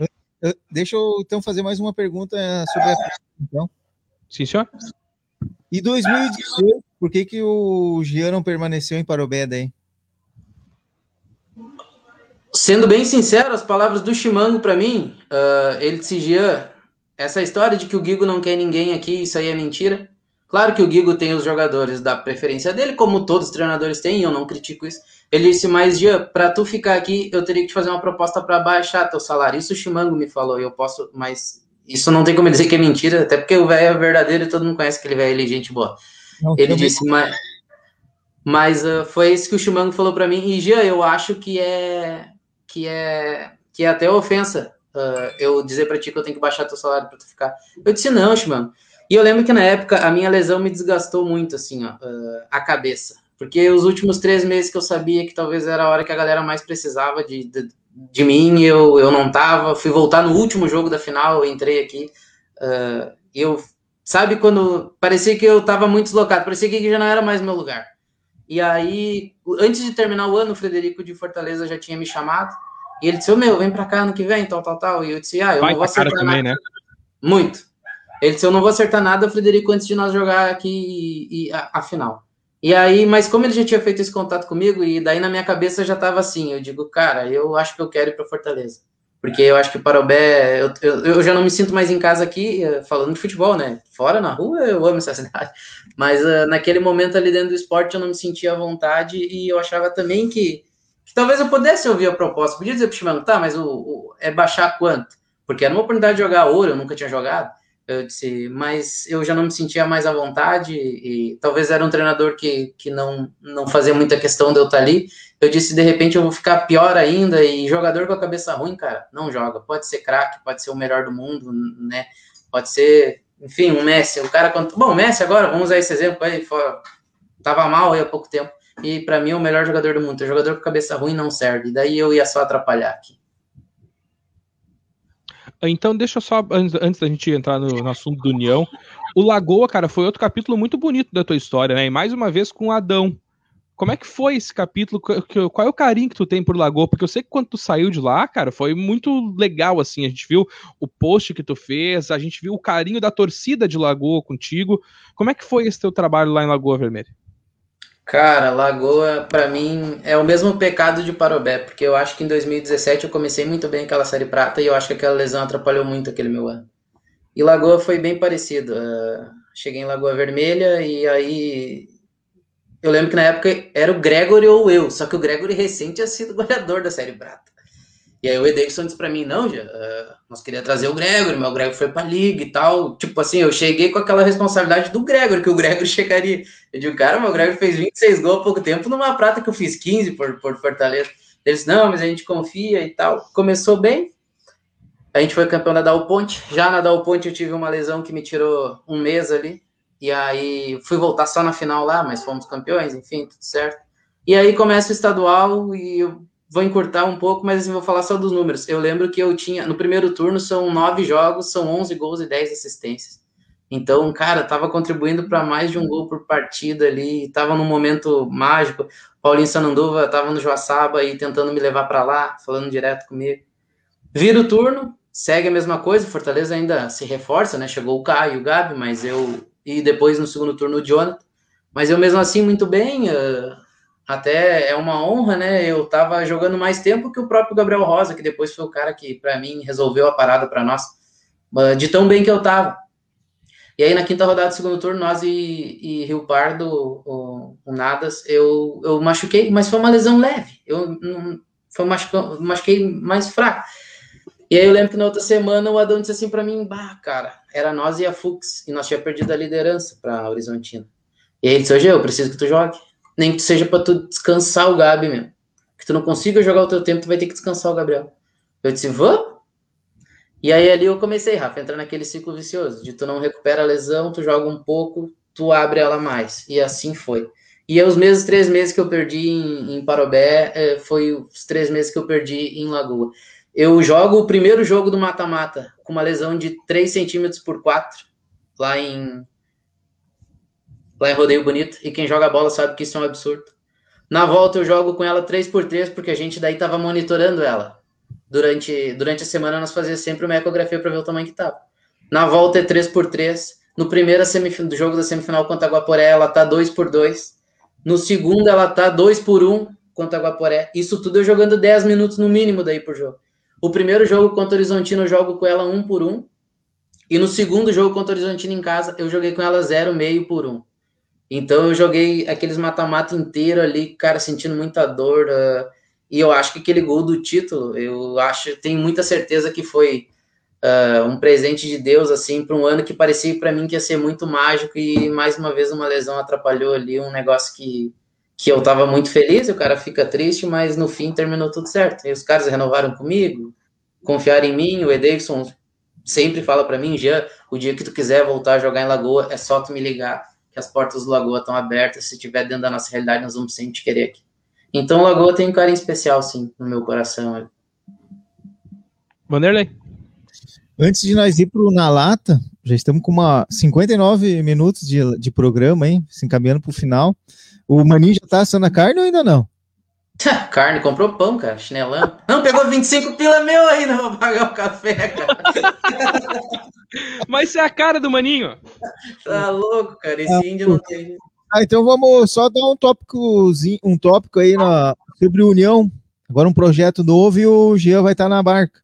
C: Deixa eu então fazer mais uma pergunta sobre a. Então.
A: Sim, senhor.
C: E 2018, por que, que o Jean não permaneceu em Parobé daí?
B: Sendo bem sincero, as palavras do Chimango para mim, uh, ele disse, Jean, essa história de que o Guigo não quer ninguém aqui, isso aí é mentira. Claro que o Guigo tem os jogadores da preferência dele, como todos os treinadores têm, eu não critico isso. Ele disse, mas Jean, para tu ficar aqui, eu teria que te fazer uma proposta para baixar teu salário. Isso o Chimango me falou, eu posso, mas isso não tem como dizer que é mentira, até porque o velho é verdadeiro e todo mundo conhece aquele velho, ele é gente boa. Não, ele disse, mas, mas uh, foi isso que o Chimango falou para mim. E Jean, eu acho que é que é que é até ofensa uh, eu dizer para ti que eu tenho que baixar teu salário para tu ficar. Eu disse não, mano. E eu lembro que na época a minha lesão me desgastou muito, assim, ó, uh, a cabeça. Porque os últimos três meses que eu sabia que talvez era a hora que a galera mais precisava de, de, de mim, eu, eu não tava. Fui voltar no último jogo da final, eu entrei aqui. Uh, eu, sabe, quando parecia que eu tava muito deslocado, parecia que já não era mais meu lugar. E aí, antes de terminar o ano, o Frederico de Fortaleza já tinha me chamado. E ele disse: Meu, vem pra cá ano que vem, tal, tal, tal. E eu disse: Ah, eu Vai não vou acertar também, nada. Né? Muito. Ele disse: Eu não vou acertar nada, Frederico, antes de nós jogar aqui e, e a, a, final. E aí, mas como ele já tinha feito esse contato comigo, e daí na minha cabeça já tava assim: Eu digo, cara, eu acho que eu quero ir pra Fortaleza. Porque eu acho que Parobé, eu, eu, eu, já não me sinto mais em casa aqui, eh, falando de futebol, né? Fora, na rua, eu amo essa cidade. Mas uh, naquele momento ali dentro do esporte eu não me sentia à vontade e eu achava também que, que talvez eu pudesse ouvir a proposta. Podia dizer pro Chimano, tá, mas o, o, é baixar quanto? Porque era uma oportunidade de jogar ouro, eu nunca tinha jogado. Eu disse, mas eu já não me sentia mais à vontade e, talvez era um treinador que, que não, não fazia muita questão de eu estar ali eu disse, de repente eu vou ficar pior ainda, e jogador com a cabeça ruim, cara, não joga. Pode ser craque, pode ser o melhor do mundo, né? Pode ser, enfim, um Messi. O cara, quando... bom, Messi agora, vamos usar esse exemplo aí, tava mal aí há pouco tempo. E para mim é o melhor jogador do mundo. O jogador com cabeça ruim não serve. Daí eu ia só atrapalhar aqui.
A: Então, deixa só, antes, da gente entrar no, no, assunto do União, o Lagoa, cara, foi outro capítulo muito bonito da tua história, né? E mais uma vez com Adão. Como é que foi esse capítulo? Qual é o carinho que tu tem por Lagoa? Porque eu sei que quando tu saiu de lá, cara, foi muito legal, assim. A gente viu o post que tu fez, a gente viu o carinho da torcida de Lagoa contigo. Como é que foi esse teu trabalho lá em Lagoa Vermelha?
B: Cara, Lagoa, para mim, é o mesmo pecado de Parobé, porque eu acho que em 2017 eu comecei muito bem aquela Série Prata e eu acho que aquela lesão atrapalhou muito aquele meu ano. E Lagoa foi bem parecido. Uh, cheguei em Lagoa Vermelha e aí eu lembro que na época era o Gregory ou eu, só que o Gregory recente tinha sido goleador da Série Prata. E aí o Edeilson disse para mim, não, já, uh, nós queríamos trazer o Gregory, mas o Gregory foi pra Liga e tal. Tipo assim, eu cheguei com aquela responsabilidade do Gregory, que o Gregory chegaria. Eu digo, cara, meu Gregory fez 26 gols há pouco tempo numa prata que eu fiz 15 por, por Fortaleza. Eles, não, mas a gente confia e tal. Começou bem. A gente foi campeão da Dal Ponte. Já na Dal Ponte eu tive uma lesão que me tirou um mês ali. E aí fui voltar só na final lá, mas fomos campeões, enfim, tudo certo. E aí começa o estadual e eu vou encurtar um pouco, mas assim, vou falar só dos números. Eu lembro que eu tinha, no primeiro turno são nove jogos, são 11 gols e 10 assistências. Então, cara, tava contribuindo para mais de um gol por partida ali, tava num momento mágico. Paulinho Sananduva tava no Joaçaba e tentando me levar para lá, falando direto comigo. Vira o turno, segue a mesma coisa, Fortaleza ainda se reforça, né? Chegou o Caio o Gabi, mas eu e depois no segundo turno o Jonathan. Mas eu mesmo assim, muito bem, uh, até é uma honra, né? Eu tava jogando mais tempo que o próprio Gabriel Rosa, que depois foi o cara que, para mim, resolveu a parada para nós, uh, de tão bem que eu tava. E aí, na quinta rodada do segundo turno, nós e, e Rio Pardo, o, o, Nadas, eu, eu machuquei, mas foi uma lesão leve. Eu não, foi machuquei mais fraco. E aí eu lembro que na outra semana o Adão disse assim para mim, bah, cara, era nós e a Fux, e nós tínhamos perdido a liderança para Horizontina. E aí ele disse, hoje eu preciso que tu jogue. Nem que seja para tu descansar o Gabi mesmo. Que tu não consiga jogar o teu tempo, tu vai ter que descansar o Gabriel. Eu disse, vamos? E aí ali eu comecei, Rafa, entrar naquele ciclo vicioso, de tu não recupera a lesão, tu joga um pouco, tu abre ela mais. E assim foi. E os mesmos três meses que eu perdi em, em Parobé, eh, foi os três meses que eu perdi em Lagoa. Eu jogo o primeiro jogo do mata-mata com uma lesão de 3 centímetros por 4 lá em lá em Rodeio Bonito. E quem joga bola sabe que isso é um absurdo. Na volta eu jogo com ela 3 por 3 porque a gente daí tava monitorando ela. Durante, durante a semana nós fazia sempre uma ecografia para ver o tamanho que tava. Na volta é 3 por 3 No primeiro do jogo da semifinal contra a Guaporé, ela tá 2 por 2 No segundo, ela tá 2 por 1 contra a Guaporé. Isso tudo eu jogando 10 minutos no mínimo daí por jogo. O primeiro jogo contra o Horizontino eu jogo com ela um por um. E no segundo jogo contra o Horizontino em casa, eu joguei com ela zero meio por um. Então eu joguei aqueles mata-mata inteiro ali, cara, sentindo muita dor. Uh, e eu acho que aquele gol do título, eu acho, tenho muita certeza que foi uh, um presente de Deus, assim, para um ano que parecia para mim que ia ser muito mágico e mais uma vez uma lesão atrapalhou ali um negócio que que eu tava muito feliz, o cara fica triste, mas no fim terminou tudo certo. E os caras renovaram comigo, confiaram em mim, o Edeilson sempre fala para mim, Jean, o dia que tu quiser voltar a jogar em Lagoa, é só tu me ligar, que as portas do Lagoa estão abertas, se tiver dentro da nossa realidade, nós vamos sempre te querer aqui. Então Lagoa tem um carinho especial, sim, no meu coração.
A: Vanderlei.
C: Antes de nós ir para o Na Lata, já estamos com uma 59 minutos de, de programa, hein? Se encaminhando para o final. O Maninho já tá assando a carne ou ainda não?
B: Carne, comprou pão, cara, chinelão. Não, pegou 25 pila meu ainda, vou pagar o café, cara.
A: Mas isso é a cara do maninho.
B: Tá louco, cara, esse ah, índio não tem...
C: Ah, então vamos só dar um tópicozinho, um tópico aí na, sobre União. Agora um projeto novo e o Jean vai estar tá na barca.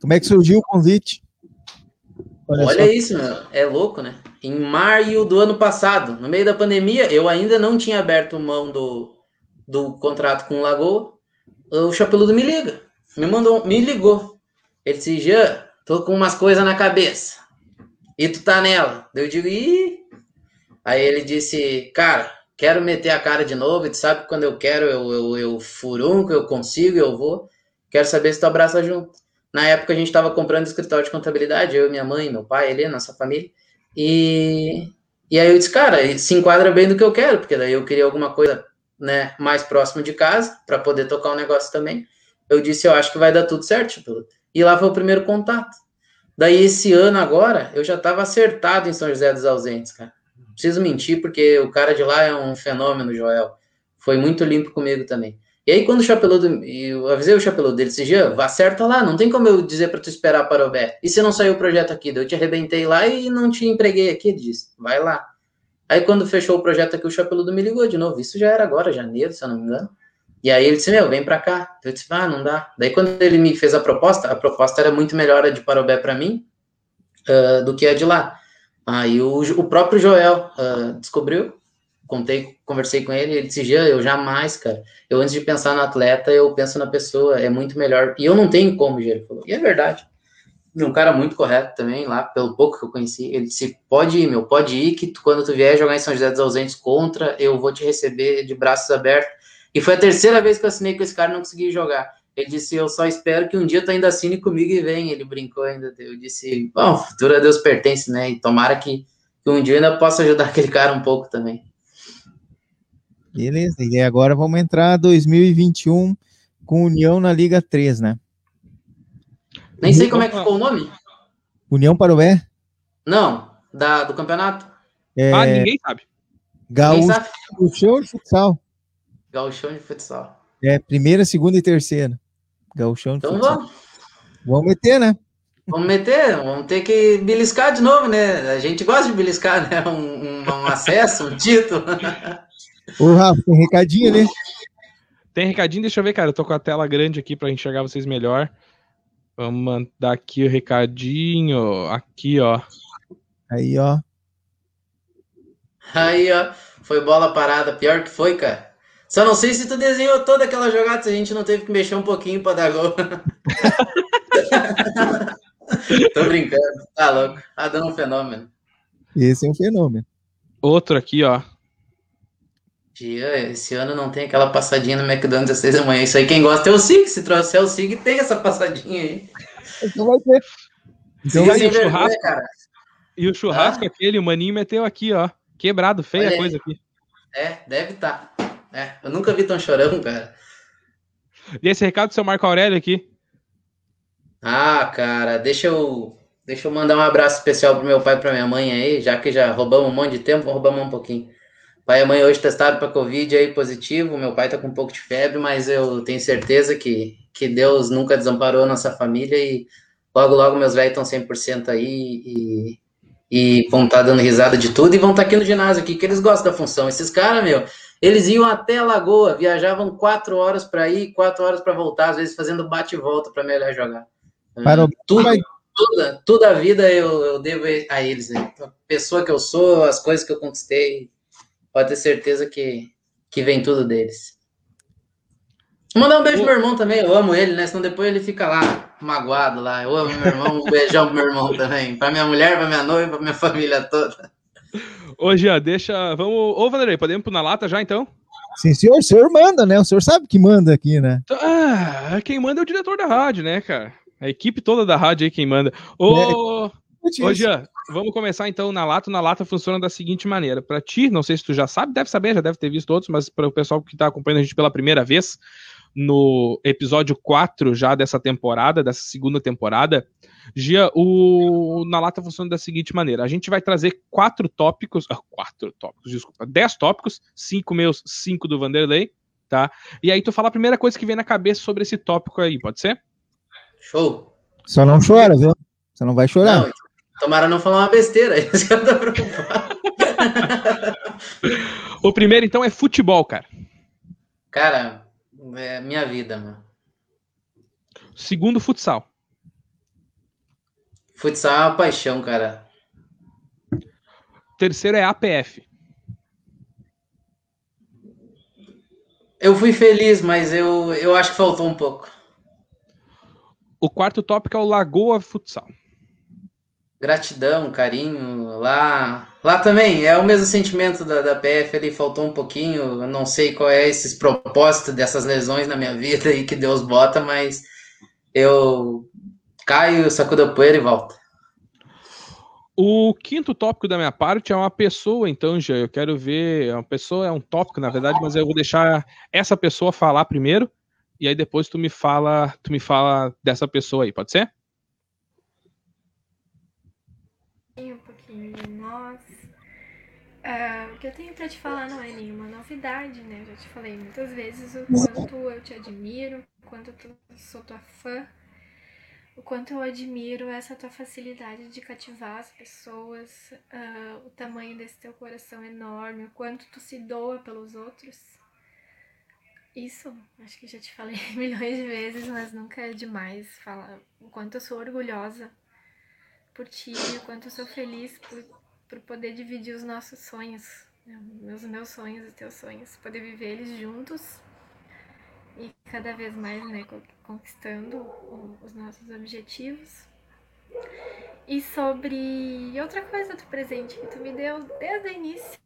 C: Como é que surgiu o convite?
B: Olha, Olha isso, meu. é louco, né? Em maio do ano passado, no meio da pandemia, eu ainda não tinha aberto mão do, do contrato com o Lagoa. O Chapeludo me liga, me mandou, me ligou. Ele disse: Jean, tô com umas coisas na cabeça. E tu tá nela? Eu digo: ih. Aí ele disse: Cara, quero meter a cara de novo. E tu sabe que quando eu quero, eu, eu, eu furunco, eu consigo, eu vou. Quero saber se tu abraça junto. Na época a gente estava comprando escritório de contabilidade, eu, minha mãe, meu pai, ele, nossa família. E, e aí eu disse, cara, se enquadra bem do que eu quero, porque daí eu queria alguma coisa né, mais próximo de casa, para poder tocar um negócio também. Eu disse, eu acho que vai dar tudo certo. Tipo, e lá foi o primeiro contato. Daí esse ano agora, eu já estava acertado em São José dos Ausentes, cara. Preciso mentir, porque o cara de lá é um fenômeno, Joel. Foi muito limpo comigo também. E aí, quando o chapeludo, eu avisei o chapeludo dele, disse, Jean, acerta lá, não tem como eu dizer para tu esperar para o Bé. E se não saiu o projeto aqui? Eu te arrebentei lá e não te empreguei aqui, ele disse, vai lá. Aí, quando fechou o projeto aqui, o chapeludo me ligou de novo. Isso já era agora, janeiro, se eu não me engano. E aí ele disse, meu, vem para cá. Eu disse, ah, não dá. Daí, quando ele me fez a proposta, a proposta era muito melhor a de Parobé para mim uh, do que a de lá. Aí o, o próprio Joel uh, descobriu contei, conversei com ele, ele disse, Jean, eu jamais, cara, eu antes de pensar no atleta, eu penso na pessoa, é muito melhor, e eu não tenho como, Jean, ele falou, e é verdade, um cara muito correto também, lá, pelo pouco que eu conheci, ele disse, pode ir, meu, pode ir, que tu, quando tu vier jogar em São José dos Ausentes contra, eu vou te receber de braços abertos, e foi a terceira vez que eu assinei com esse cara e não consegui jogar, ele disse, eu só espero que um dia tu ainda assine comigo e venha, ele brincou ainda, eu disse, bom, futuro a Deus pertence, né, e tomara que, que um dia eu ainda possa ajudar aquele cara um pouco também.
C: Beleza, e agora vamos entrar 2021 com União na Liga 3, né?
B: Nem sei como é que ficou o nome.
C: União Parobé?
B: Não, da, do campeonato.
A: É... Ah, ninguém sabe.
C: Gaúchão de futsal.
B: Gaúchão de futsal.
C: É, primeira, segunda e terceira. Gauchão de
B: então
C: futsal.
B: vamos.
C: Vamos meter, né?
B: Vamos meter, vamos ter que beliscar de novo, né? A gente gosta de beliscar, né? Um, um, um acesso, um título.
C: Ô, Rafa, tem recadinho, né?
A: Tem recadinho, deixa eu ver, cara. Eu tô com a tela grande aqui pra enxergar vocês melhor. Vamos mandar aqui o recadinho. Aqui, ó.
C: Aí, ó.
B: Aí, ó. Foi bola parada. Pior que foi, cara. Só não sei se tu desenhou toda aquela jogada se a gente não teve que mexer um pouquinho pra dar gol. Tô brincando. Tá louco. Adão tá é um fenômeno.
C: Esse é um fenômeno.
A: Outro aqui, ó.
B: Dia, esse ano não tem aquela passadinha no McDonald's às seis da manhã. Isso aí quem gosta é o SIG. Se trouxer o SIG, tem essa passadinha aí.
C: Então vai ter.
A: Então vai ter o churrasco. Cara. E o churrasco ah? aquele, o maninho meteu aqui, ó. Quebrado, feia a coisa aqui.
B: É, deve estar. Tá. É, eu nunca vi tão chorão, cara.
A: E esse recado do seu Marco Aurélio aqui?
B: Ah, cara, deixa eu, deixa eu mandar um abraço especial pro meu pai e pra minha mãe aí, já que já roubamos um monte de tempo, vamos roubar um pouquinho. Pai e mãe hoje testaram para Covid aí positivo. Meu pai tá com um pouco de febre, mas eu tenho certeza que, que Deus nunca desamparou a nossa família e logo, logo meus velhos estão 100% aí e, e vão estar tá dando risada de tudo e vão estar tá aqui no ginásio aqui, que eles gostam da função. Esses caras, meu, eles iam até a Lagoa, viajavam quatro horas para ir, quatro horas para voltar, às vezes fazendo bate e volta para melhor jogar.
C: Para
B: tudo, toda, toda a vida eu, eu devo a eles. Né? A pessoa que eu sou, as coisas que eu conquistei, pode ter certeza que, que vem tudo deles. Vou mandar um beijo pro meu irmão também, eu amo ele, né? Senão depois ele fica lá, magoado lá. Eu amo meu irmão, um beijão pro meu irmão também. Pra minha mulher, pra minha noiva, pra minha família toda.
A: Ô, Gia, deixa. Vamos. Ô, Vanderlei, podemos pôr na lata já então?
C: Sim, senhor, o senhor manda, né? O senhor sabe que manda aqui, né?
A: Ah, quem manda é o diretor da rádio, né, cara? A equipe toda da rádio aí quem manda. Ô, é, ô Gia, Vamos começar então na lata. Na lata funciona da seguinte maneira. Para ti, não sei se tu já sabe, deve saber, já deve ter visto outros, mas para o pessoal que está acompanhando a gente pela primeira vez, no episódio 4 já dessa temporada, dessa segunda temporada, Gia, o na lata funciona da seguinte maneira: a gente vai trazer quatro tópicos, ah, quatro tópicos, desculpa, dez tópicos, cinco meus, cinco do Vanderlei, tá? E aí tu fala a primeira coisa que vem na cabeça sobre esse tópico aí, pode ser?
B: Show.
C: Só não chora, viu? Você não vai chorar. Não,
B: Tomara não falar uma besteira, isso que eu tô preocupado.
A: o primeiro, então, é futebol, cara.
B: Cara, é minha vida, mano.
A: Segundo, futsal.
B: Futsal é uma paixão, cara.
A: Terceiro é APF.
B: Eu fui feliz, mas eu, eu acho que faltou um pouco.
A: O quarto tópico é o Lagoa Futsal.
B: Gratidão, carinho. Lá, lá também é o mesmo sentimento da, da PF. Ele faltou um pouquinho. Eu não sei qual é esses propósitos dessas lesões na minha vida e que Deus bota, mas eu caio, sacudo a poeira e volto.
A: O quinto tópico da minha parte é uma pessoa, então, já eu quero ver. Uma pessoa é um tópico, na verdade, mas eu vou deixar essa pessoa falar primeiro, e aí depois tu me fala, tu me fala dessa pessoa aí, pode ser?
D: Um pouquinho de nós. Uh, o que eu tenho para te falar não é nenhuma novidade, né? Eu já te falei muitas vezes o quanto eu te admiro, o quanto eu sou tua fã o quanto eu admiro essa tua facilidade de cativar as pessoas, uh, o tamanho desse teu coração enorme, o quanto tu se doa pelos outros. Isso, acho que já te falei milhões de vezes, mas nunca é demais falar o quanto eu sou orgulhosa por ti, o quanto eu sou feliz por, por poder dividir os nossos sonhos, né, meus, meus sonhos e teus sonhos, poder viver eles juntos e cada vez mais né, conquistando os nossos objetivos. E sobre outra coisa do presente que tu me deu desde o início.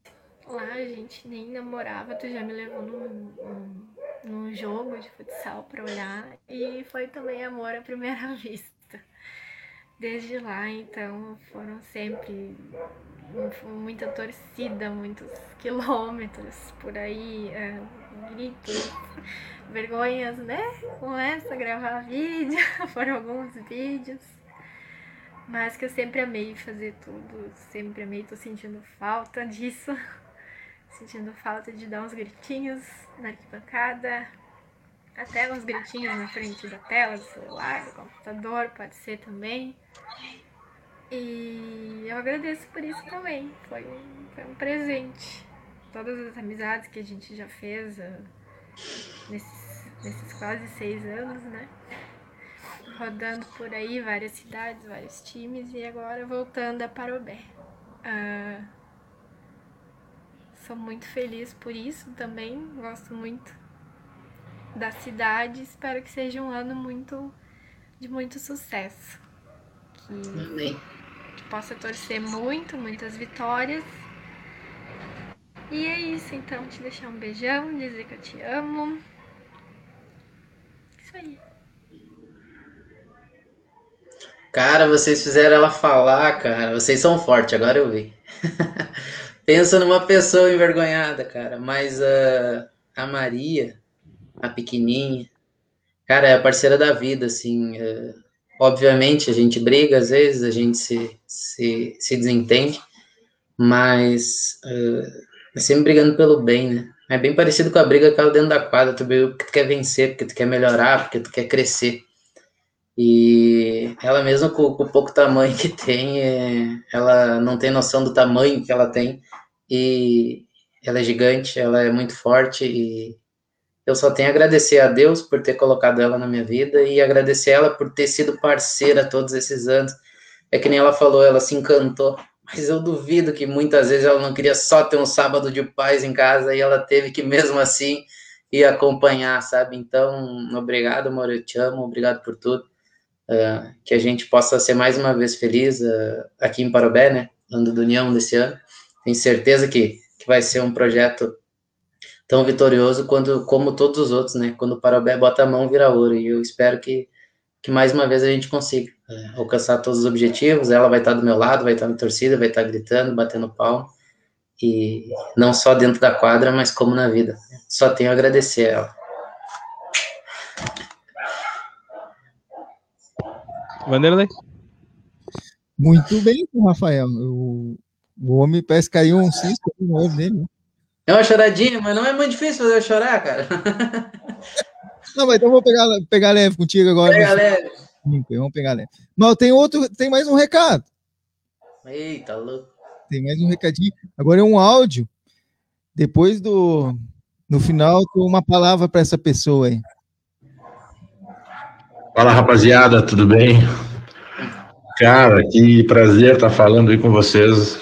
D: Lá a gente nem namorava, tu já me levou num, num, num jogo de futsal pra olhar. E foi também amor à primeira vista. Desde lá, então, foram sempre muita torcida, muitos quilômetros por aí, é, gritos vergonhas, né? Começa a gravar vídeo, foram alguns vídeos. Mas que eu sempre amei fazer tudo, sempre amei, tô sentindo falta disso. Sentindo falta de dar uns gritinhos na arquibancada, até uns gritinhos na frente da tela do celular, do computador, pode ser também. E eu agradeço por isso também. Foi um, foi um presente. Todas as amizades que a gente já fez, nesses, nesses quase seis anos, né? Rodando por aí, várias cidades, vários times e agora voltando a Parobé. Ah, sou muito feliz por isso também, gosto muito da cidade, espero que seja um ano muito de muito sucesso. Que, que possa torcer muito, muitas vitórias. E é isso, então, te deixar um beijão, dizer que eu te amo. Isso aí.
B: Cara, vocês fizeram ela falar, cara. Vocês são fortes, agora eu vi. Pensa numa pessoa envergonhada, cara. Mas uh, a Maria, a pequenininha, cara, é a parceira da vida, assim. Uh, obviamente, a gente briga às vezes, a gente se, se, se desentende, mas uh, é sempre brigando pelo bem, né? É bem parecido com a briga que ela dentro da quadra, tu briga porque tu quer vencer, porque tu quer melhorar, porque tu quer crescer. E ela mesmo com, com o pouco tamanho que tem, é, ela não tem noção do tamanho que ela tem. E ela é gigante, ela é muito forte e eu só tenho a agradecer a Deus por ter colocado ela na minha vida e agradecer ela por ter sido parceira todos esses anos. É que nem ela falou, ela se encantou mas eu duvido que muitas vezes ela não queria só ter um sábado de paz em casa e ela teve que mesmo assim ir acompanhar, sabe? Então, obrigado, amor, eu te amo, obrigado por tudo. Uh, que a gente possa ser mais uma vez feliz uh, aqui em Parobé, né? Ano do União desse ano. Tenho certeza que, que vai ser um projeto tão vitorioso quando, como todos os outros, né? Quando o Parobé bota a mão, vira ouro. E eu espero que, que mais uma vez a gente consiga é, alcançar todos os objetivos. Ela vai estar do meu lado, vai estar na torcida, vai estar gritando, batendo palmo. E não só dentro da quadra, mas como na vida. Só tenho a agradecer a ela.
A: Vanderlei?
C: Muito bem, Rafael. O, o homem parece que caiu um cisto novo dele. Né?
B: É uma choradinha, mas não é muito difícil fazer eu chorar, cara.
C: Não, mas então vou pegar, pegar leve contigo agora.
B: Pega leve.
C: Vamos pegar leve. Mas tem outro, tem mais um recado.
B: Eita, louco.
C: Tem mais um recadinho. Agora é um áudio. Depois do. No final, uma palavra para essa pessoa aí.
E: Fala rapaziada, tudo bem? Cara, que prazer estar falando aí com vocês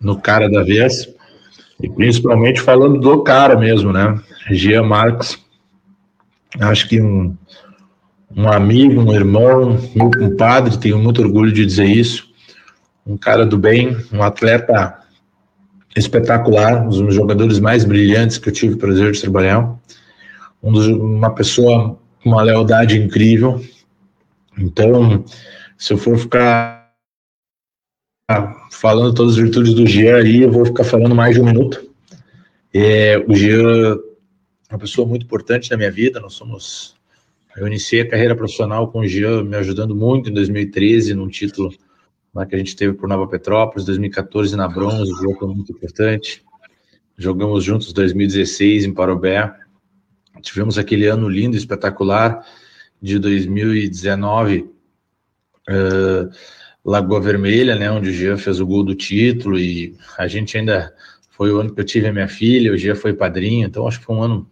E: no Cara da Vez. E principalmente falando do cara mesmo, né? Gia Marques. Acho que um, um amigo, um irmão, meu compadre, tenho muito orgulho de dizer isso. Um cara do bem, um atleta espetacular, um dos jogadores mais brilhantes que eu tive o prazer de trabalhar. Um dos, uma pessoa com uma lealdade incrível. Então, se eu for ficar falando todas as virtudes do Jean aí, eu vou ficar falando mais de um minuto. É, o Jean é uma pessoa muito importante na minha vida, nós somos eu iniciei a carreira profissional com o Jean me ajudando muito em 2013, num título lá que a gente teve por Nova Petrópolis, 2014 na Bronze, o Jean foi muito importante. Jogamos juntos 2016 em Parobé. Tivemos aquele ano lindo, espetacular, de 2019, uh, Lagoa Vermelha, né, onde o Jean fez o gol do título e a gente ainda foi o ano que eu tive a minha filha, o Jean foi padrinho, então acho que foi um ano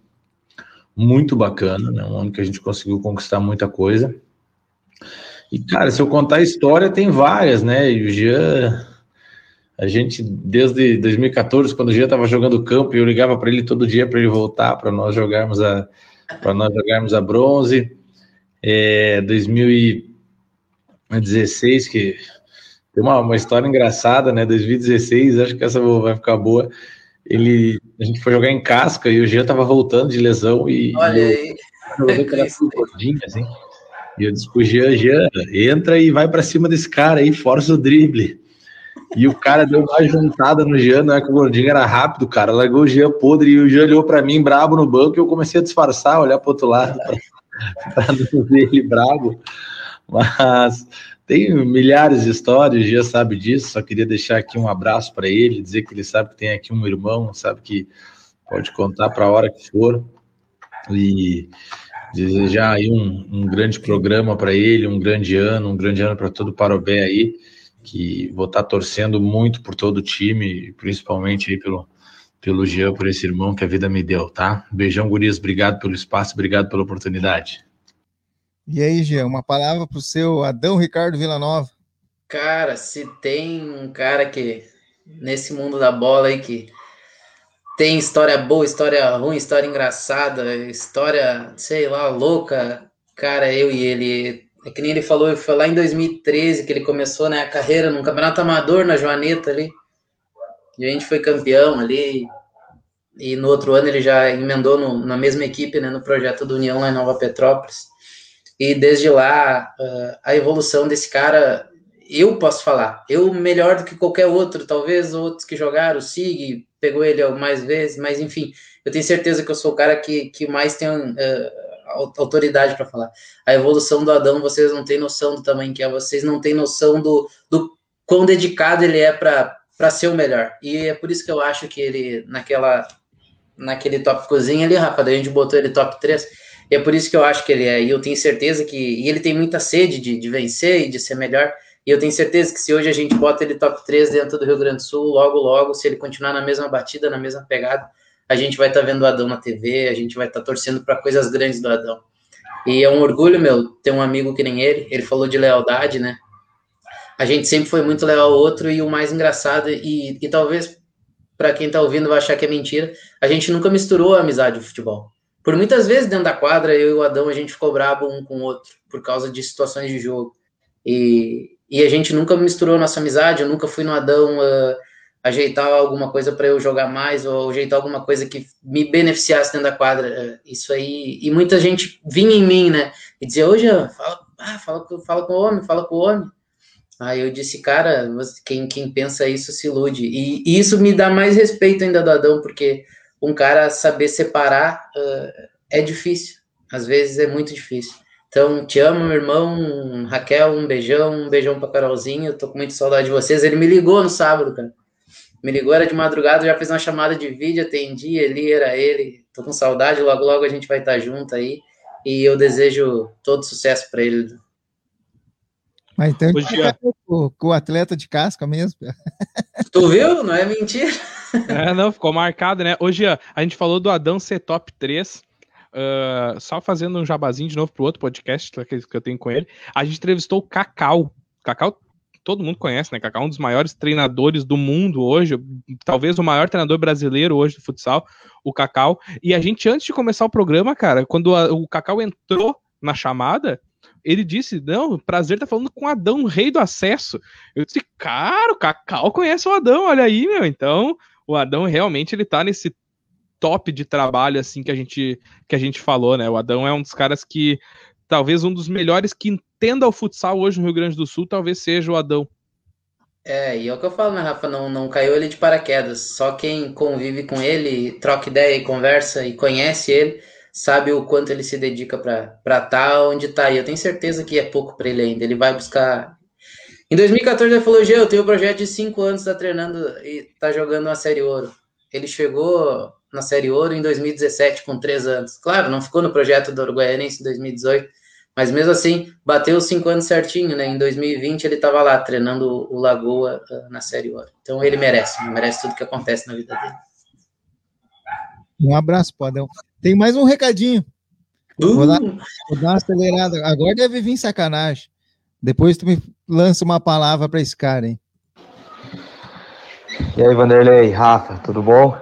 E: muito bacana, né? Um ano que a gente conseguiu conquistar muita coisa. E, cara, se eu contar a história, tem várias, né? E o Jean, a gente, desde 2014, quando o Jean estava jogando campo, eu ligava para ele todo dia para ele voltar, para nós jogarmos a para nós jogarmos a bronze. É, 2016, que tem uma, uma história engraçada, né? 2016, acho que essa vai ficar boa ele a gente foi jogar em casca e o Jean tava voltando de lesão e
B: Olha eu, aí.
E: Eu gordinho, assim. E eu disse pro Jean, Jean, entra e vai para cima desse cara aí, força o drible. E o cara deu uma juntada no Jean, não é que o gordinho era rápido, cara. Largou o Jean podre e o Jean olhou para mim brabo no banco e eu comecei a disfarçar, olhar pro outro lado para não ver ele brabo. Mas tem milhares de histórias, já sabe disso. Só queria deixar aqui um abraço para ele, dizer que ele sabe que tem aqui um irmão, sabe que pode contar para a hora que for. E desejar aí um, um grande programa para ele, um grande ano, um grande ano para todo o Parobé aí, que vou estar tá torcendo muito por todo o time, principalmente aí pelo, pelo Jean, por esse irmão que a vida me deu, tá? Beijão, gurias, obrigado pelo espaço, obrigado pela oportunidade.
C: E aí, Gia, uma palavra para o seu Adão Ricardo Villanova.
B: Cara, se tem um cara que, nesse mundo da bola aí, que tem história boa, história ruim, história engraçada, história, sei lá, louca, cara, eu e ele. É que nem ele falou, foi lá em 2013 que ele começou né, a carreira num campeonato amador na Joaneta ali. E a gente foi campeão ali. E no outro ano ele já emendou no, na mesma equipe, né, no projeto do União lá em Nova Petrópolis. E desde lá, uh, a evolução desse cara, eu posso falar, eu melhor do que qualquer outro, talvez outros que jogaram, o Sig pegou ele mais vezes, mas enfim, eu tenho certeza que eu sou o cara que, que mais tem uh, autoridade para falar. A evolução do Adão, vocês não têm noção do tamanho que é, vocês não têm noção do, do quão dedicado ele é para ser o melhor. E é por isso que eu acho que ele, naquela naquele tópicozinho ali, Rafa, daí a gente botou ele top 3 e é por isso que eu acho que ele é. E eu tenho certeza que. E ele tem muita sede de, de vencer e de ser melhor. E eu tenho certeza que se hoje a gente bota ele top 3 dentro do Rio Grande do Sul, logo, logo, se ele continuar na mesma batida, na mesma pegada, a gente vai estar tá vendo o Adão na TV, a gente vai estar tá torcendo para coisas grandes do Adão. E é um orgulho, meu, ter um amigo que nem ele. Ele falou de lealdade, né? A gente sempre foi muito leal ao outro e o mais engraçado, e, e talvez para quem tá ouvindo vai achar que é mentira, a gente nunca misturou a amizade e o futebol. Por muitas vezes dentro da quadra, eu e o Adão, a gente ficou brabo um com o outro, por causa de situações de jogo. E, e a gente nunca misturou nossa amizade, eu nunca fui no Adão uh, ajeitar alguma coisa para eu jogar mais, ou ajeitar alguma coisa que me beneficiasse dentro da quadra. Uh, isso aí. E muita gente vinha em mim, né? E dizia, hoje fala, ah, fala, fala com o homem, fala com o homem. Aí eu disse, cara, quem, quem pensa isso se ilude. E, e isso me dá mais respeito ainda do Adão, porque um cara saber separar uh, é difícil. Às vezes é muito difícil. Então, te amo, meu irmão. Raquel, um beijão, um beijão pra Carolzinha. Eu tô com muita saudade de vocês. Ele me ligou no sábado, cara. Me ligou, era de madrugada, já fiz uma chamada de vídeo, atendi, ele era ele. Tô com saudade, logo logo a gente vai estar junto aí. E eu desejo todo sucesso para ele.
C: Mas então com o atleta de casca mesmo.
B: Tu viu? Não é mentira.
A: É, não, ficou marcado, né? Hoje a gente falou do Adão ser top 3. Uh, só fazendo um jabazinho de novo pro outro podcast que eu tenho com ele. A gente entrevistou o Cacau. Cacau todo mundo conhece, né? Kaká é um dos maiores treinadores do mundo hoje, talvez o maior treinador brasileiro hoje do futsal, o Cacau. E a gente, antes de começar o programa, cara, quando a, o Cacau entrou na chamada, ele disse: Não, prazer tá falando com Adão, rei do acesso. Eu disse, cara, o Cacau conhece o Adão, olha aí, meu. Então, o Adão realmente ele tá nesse top de trabalho assim que a gente que a gente falou, né? O Adão é um dos caras que talvez um dos melhores que entenda o futsal hoje no Rio Grande do Sul, talvez seja o Adão.
B: É, e é o que eu falo, né, Rafa? Não, não caiu ele de paraquedas. Só quem convive com ele, troca ideia e conversa e conhece ele, sabe o quanto ele se dedica para estar tá onde está. E eu tenho certeza que é pouco para ele ainda. Ele vai buscar. Em 2014 ele falou: Gê, eu tenho um projeto de cinco anos, está treinando e está jogando na Série Ouro. Ele chegou na Série Ouro em 2017, com três anos. Claro, não ficou no projeto do Uruguaianense em 2018, mas mesmo assim, bateu os cinco anos certinho, né? Em 2020 ele estava lá treinando o Lagoa uh, na Série Ouro. Então ele merece, merece tudo que acontece na vida dele.
C: Um abraço, Podão. Tem mais um recadinho. Uh. Vou, dar, vou, dar, uma acelerada. Agora deve vir sacanagem. Depois tu me lança uma palavra para esse cara, hein?
F: E aí, Vanderlei, Rafa, tudo bom?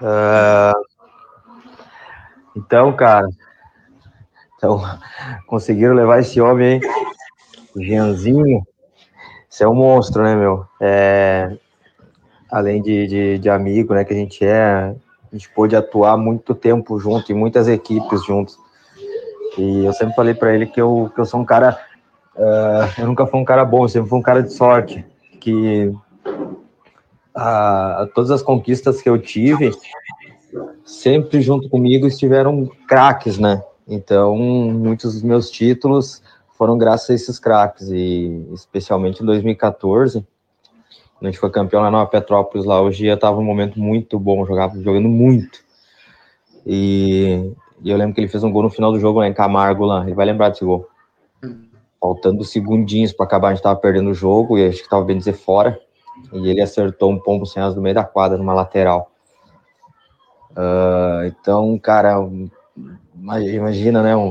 F: Uh... Então, cara, então, conseguiram levar esse homem aí, o Jeanzinho. Isso é um monstro, né, meu? É... Além de, de, de amigo, né, que a gente é, a gente pôde atuar muito tempo junto, em muitas equipes juntos. E eu sempre falei para ele que eu, que eu sou um cara. Uh, eu nunca fui um cara bom, sempre fui um cara de sorte. Que uh, todas as conquistas que eu tive, sempre junto comigo estiveram craques, né? Então, muitos dos meus títulos foram graças a esses craques, e especialmente em 2014 a gente foi campeão lá na Petrópolis, lá hoje estava um momento muito bom, jogava jogando muito. E, e, eu lembro que ele fez um gol no final do jogo lá em Camargo lá, ele vai lembrar desse gol. Faltando segundinhos para acabar, a gente estava perdendo o jogo e acho que estava bem dizer fora. E ele acertou um pombo sem as no meio da quadra, numa lateral. Uh, então, cara, imagina, né? Um,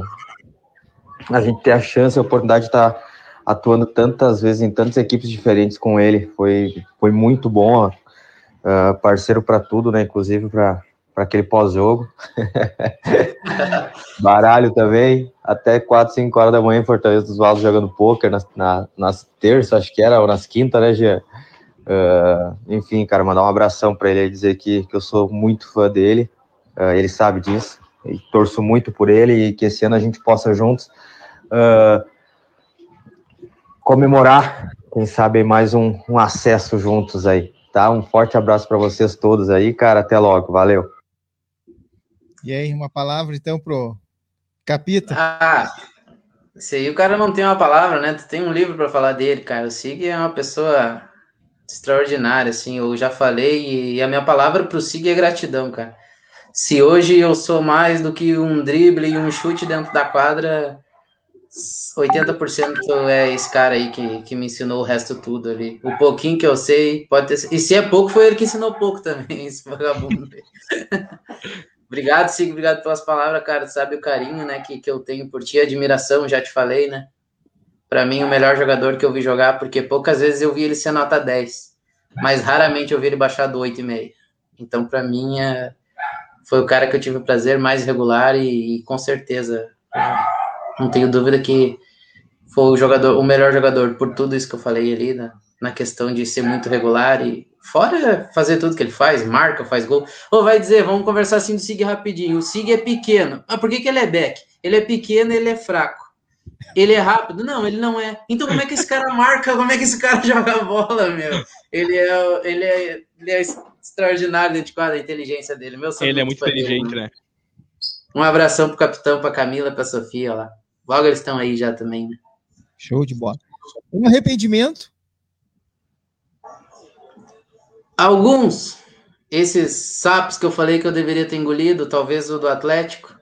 F: a gente ter a chance, a oportunidade de estar tá atuando tantas vezes em tantas equipes diferentes com ele. Foi, foi muito bom, uh, parceiro para tudo, né? Inclusive para aquele pós-jogo. Baralho também, até 4, 5 horas da manhã em Fortaleza dos Valos jogando poker nas, na, nas terças, acho que era, ou nas quintas, né, Gia? Uh, enfim, cara, mandar um abração para ele e dizer que, que eu sou muito fã dele, uh, ele sabe disso, e torço muito por ele e que esse ano a gente possa juntos uh, comemorar, quem sabe, mais um, um acesso juntos aí, tá? Um forte abraço para vocês todos aí, cara. Até logo, valeu.
C: E aí, uma palavra então pro Capita?
B: Ah, isso aí o cara não tem uma palavra, né? Tu tem um livro para falar dele, cara. O Sig é uma pessoa extraordinária, assim. Eu já falei e a minha palavra pro Sig é gratidão, cara. Se hoje eu sou mais do que um drible e um chute dentro da quadra, 80% é esse cara aí que, que me ensinou o resto tudo ali. O pouquinho que eu sei, pode ter. E se é pouco, foi ele que ensinou pouco também, esse vagabundo. Obrigado, Sigo, obrigado pelas palavras, cara. Sabe o carinho, né, que, que eu tenho por ti, admiração, já te falei, né? Para mim, o melhor jogador que eu vi jogar, porque poucas vezes eu vi ele ser nota 10, mas raramente eu vi ele baixar do 8,5. Então, para mim, é... foi o cara que eu tive o prazer mais regular e, e com certeza. Não tenho dúvida que foi o jogador, o melhor jogador por tudo isso que eu falei ali, na, na questão de ser muito regular e fora fazer tudo que ele faz, marca, faz gol. Ou vai dizer, vamos conversar assim do Sig rapidinho. O Sig é pequeno. Ah, por que, que ele é back? Ele é pequeno, ele é fraco. Ele é rápido? Não, ele não é. Então como é que esse cara marca? Como é que esse cara joga bola, meu? Ele é, ele é, ele é extraordinário dentro de quadra, a inteligência dele. Meu,
A: ele é muito inteligente, dele, né?
B: Um abração pro capitão, pra Camila, pra Sofia lá. Logo eles estão aí já também, né?
C: Show de bola. Um arrependimento?
B: Alguns. Esses sapos que eu falei que eu deveria ter engolido, talvez o do Atlético,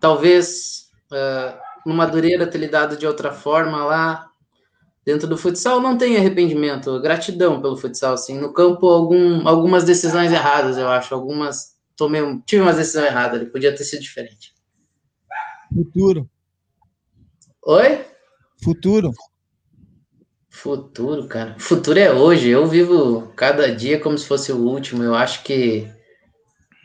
B: talvez uh, no Madureira ter lidado de outra forma lá. Dentro do futsal não tem arrependimento, gratidão pelo futsal, assim. No campo, algum, algumas decisões erradas, eu acho. Algumas. Tomei, tive umas decisões erradas ali, podia ter sido diferente.
C: Futuro.
B: Oi?
C: Futuro.
B: Futuro, cara. Futuro é hoje. Eu vivo cada dia como se fosse o último. Eu acho que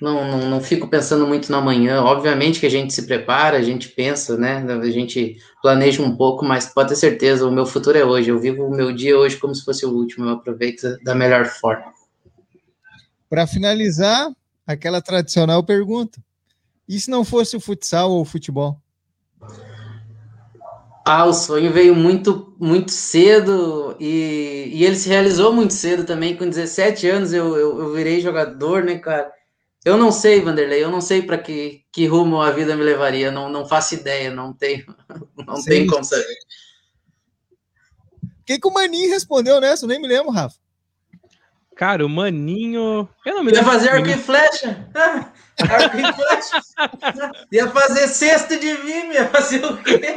B: não, não, não fico pensando muito no amanhã. Obviamente que a gente se prepara, a gente pensa, né? A gente planeja um pouco, mas pode ter certeza, o meu futuro é hoje. Eu vivo o meu dia hoje como se fosse o último. Eu aproveito da melhor forma.
C: Para finalizar, aquela tradicional pergunta: e se não fosse o futsal ou o futebol?
B: Ah, o sonho veio muito, muito cedo e, e ele se realizou muito cedo também. Com 17 anos eu, eu, eu virei jogador, né, cara? Eu não sei, Vanderlei, eu não sei para que, que rumo a vida me levaria, não, não faço ideia, não tenho, não Sim. tenho como saber.
C: O que, que o Maninho respondeu nessa? Eu nem me lembro, Rafa.
A: Cara, o Maninho.
B: Eu não me Ia fazer arco e flecha. arco e flecha. Ia fazer cesto de vime, ia fazer o quê?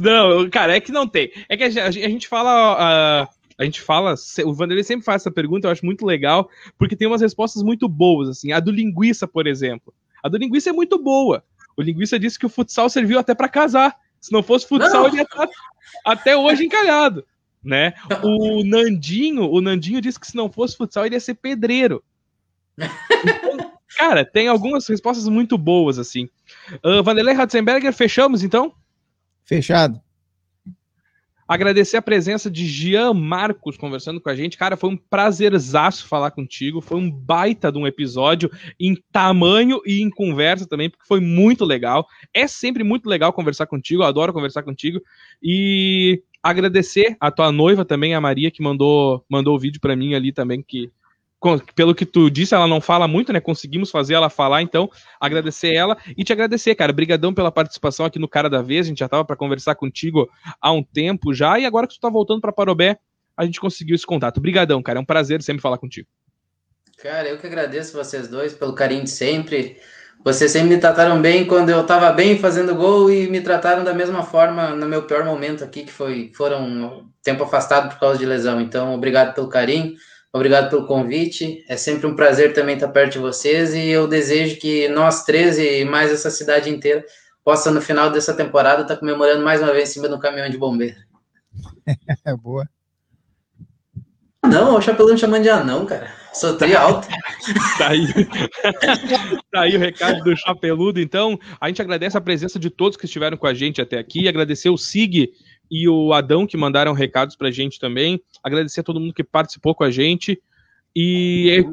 A: não, cara, é que não tem. É que a gente, a gente fala. Uh a gente fala, o Vanderlei sempre faz essa pergunta, eu acho muito legal, porque tem umas respostas muito boas, assim. A do linguiça, por exemplo. A do linguiça é muito boa. O linguiça disse que o futsal serviu até para casar. Se não fosse futsal, não. ele ia estar até hoje encalhado, né? O Nandinho, o Nandinho disse que se não fosse futsal, ele ia ser pedreiro. Então, cara, tem algumas respostas muito boas, assim. Uh, Vanderlei Ratzenberger, fechamos então?
C: Fechado.
A: Agradecer a presença de Jean Marcos conversando com a gente. Cara, foi um prazerzaço falar contigo. Foi um baita de um episódio em tamanho e em conversa também, porque foi muito legal. É sempre muito legal conversar contigo. Eu adoro conversar contigo. E agradecer a tua noiva também, a Maria, que mandou, mandou o vídeo para mim ali também, que pelo que tu disse, ela não fala muito, né? Conseguimos fazer ela falar, então agradecer ela e te agradecer, cara. Brigadão pela participação aqui no Cara da Vez. A gente já tava para conversar contigo há um tempo já e agora que tu tá voltando para Parobé, a gente conseguiu esse contato. Brigadão, cara. É um prazer sempre falar contigo.
B: Cara, eu que agradeço vocês dois pelo carinho de sempre. Vocês sempre me trataram bem quando eu tava bem fazendo gol e me trataram da mesma forma no meu pior momento aqui, que foi foram um tempo afastado por causa de lesão. Então, obrigado pelo carinho. Obrigado pelo convite. É sempre um prazer também estar perto de vocês e eu desejo que nós três e mais essa cidade inteira possa, no final dessa temporada, estar comemorando mais uma vez em cima do caminhão de bombeiro.
C: É boa.
B: Não, o Chapelão chamando de anão, cara. Sou tri alto.
A: tá, aí. tá aí o recado do Chapeludo. Então, a gente agradece a presença de todos que estiveram com a gente até aqui. Agradecer o SIG e o Adão, que mandaram recados pra gente também. Agradecer a todo mundo que participou com a gente. E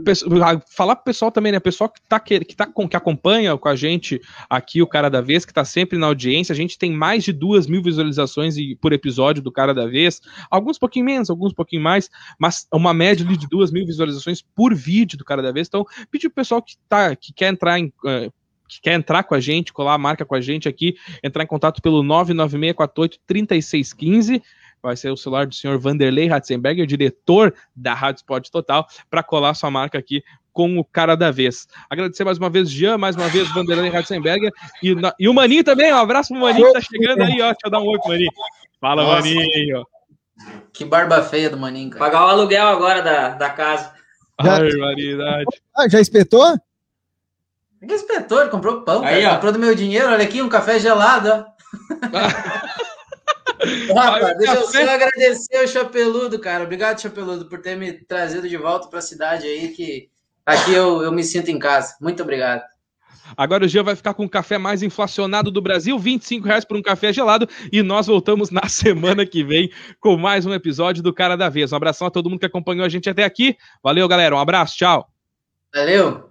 A: falar pro pessoal também, né? Pessoal que, tá, que, tá, que acompanha com a gente aqui, o Cara da Vez, que tá sempre na audiência. A gente tem mais de duas mil visualizações por episódio do Cara da Vez. Alguns pouquinho menos, alguns pouquinho mais, mas uma média de duas mil visualizações por vídeo do Cara da Vez. Então, pedir pro pessoal que, tá, que quer entrar em. Uh, que quer entrar com a gente, colar a marca com a gente aqui, entrar em contato pelo 996483615 vai ser o celular do senhor Vanderlei Ratzenberger, diretor da Rádio Sport Total, para colar sua marca aqui com o cara da vez. Agradecer mais uma vez, Jean, mais uma vez, Vanderlei Ratzenberger, e, e o Maninho também, um abraço pro Maninho que tá chegando aí, ó, deixa eu dar um oi pro Maninho. Fala, Nossa, Maninho.
B: Que barba feia do Maninho,
G: cara. Pagar o aluguel agora da, da casa.
A: Ai, variedade.
C: Ah, já espetou?
B: Que inspetor, ele comprou pão, Aí, cara, comprou do meu dinheiro, olha aqui, um café gelado, ó. Rafa, deixa eu só agradecer o Chapeludo, cara. Obrigado, Chapeludo, por ter me trazido de volta para a cidade aí, que aqui eu, eu me sinto em casa. Muito obrigado.
A: Agora o Jean vai ficar com o café mais inflacionado do Brasil, 25 reais por um café gelado. E nós voltamos na semana que vem com mais um episódio do Cara da Vez. Um abração a todo mundo que acompanhou a gente até aqui. Valeu, galera. Um abraço, tchau.
B: Valeu.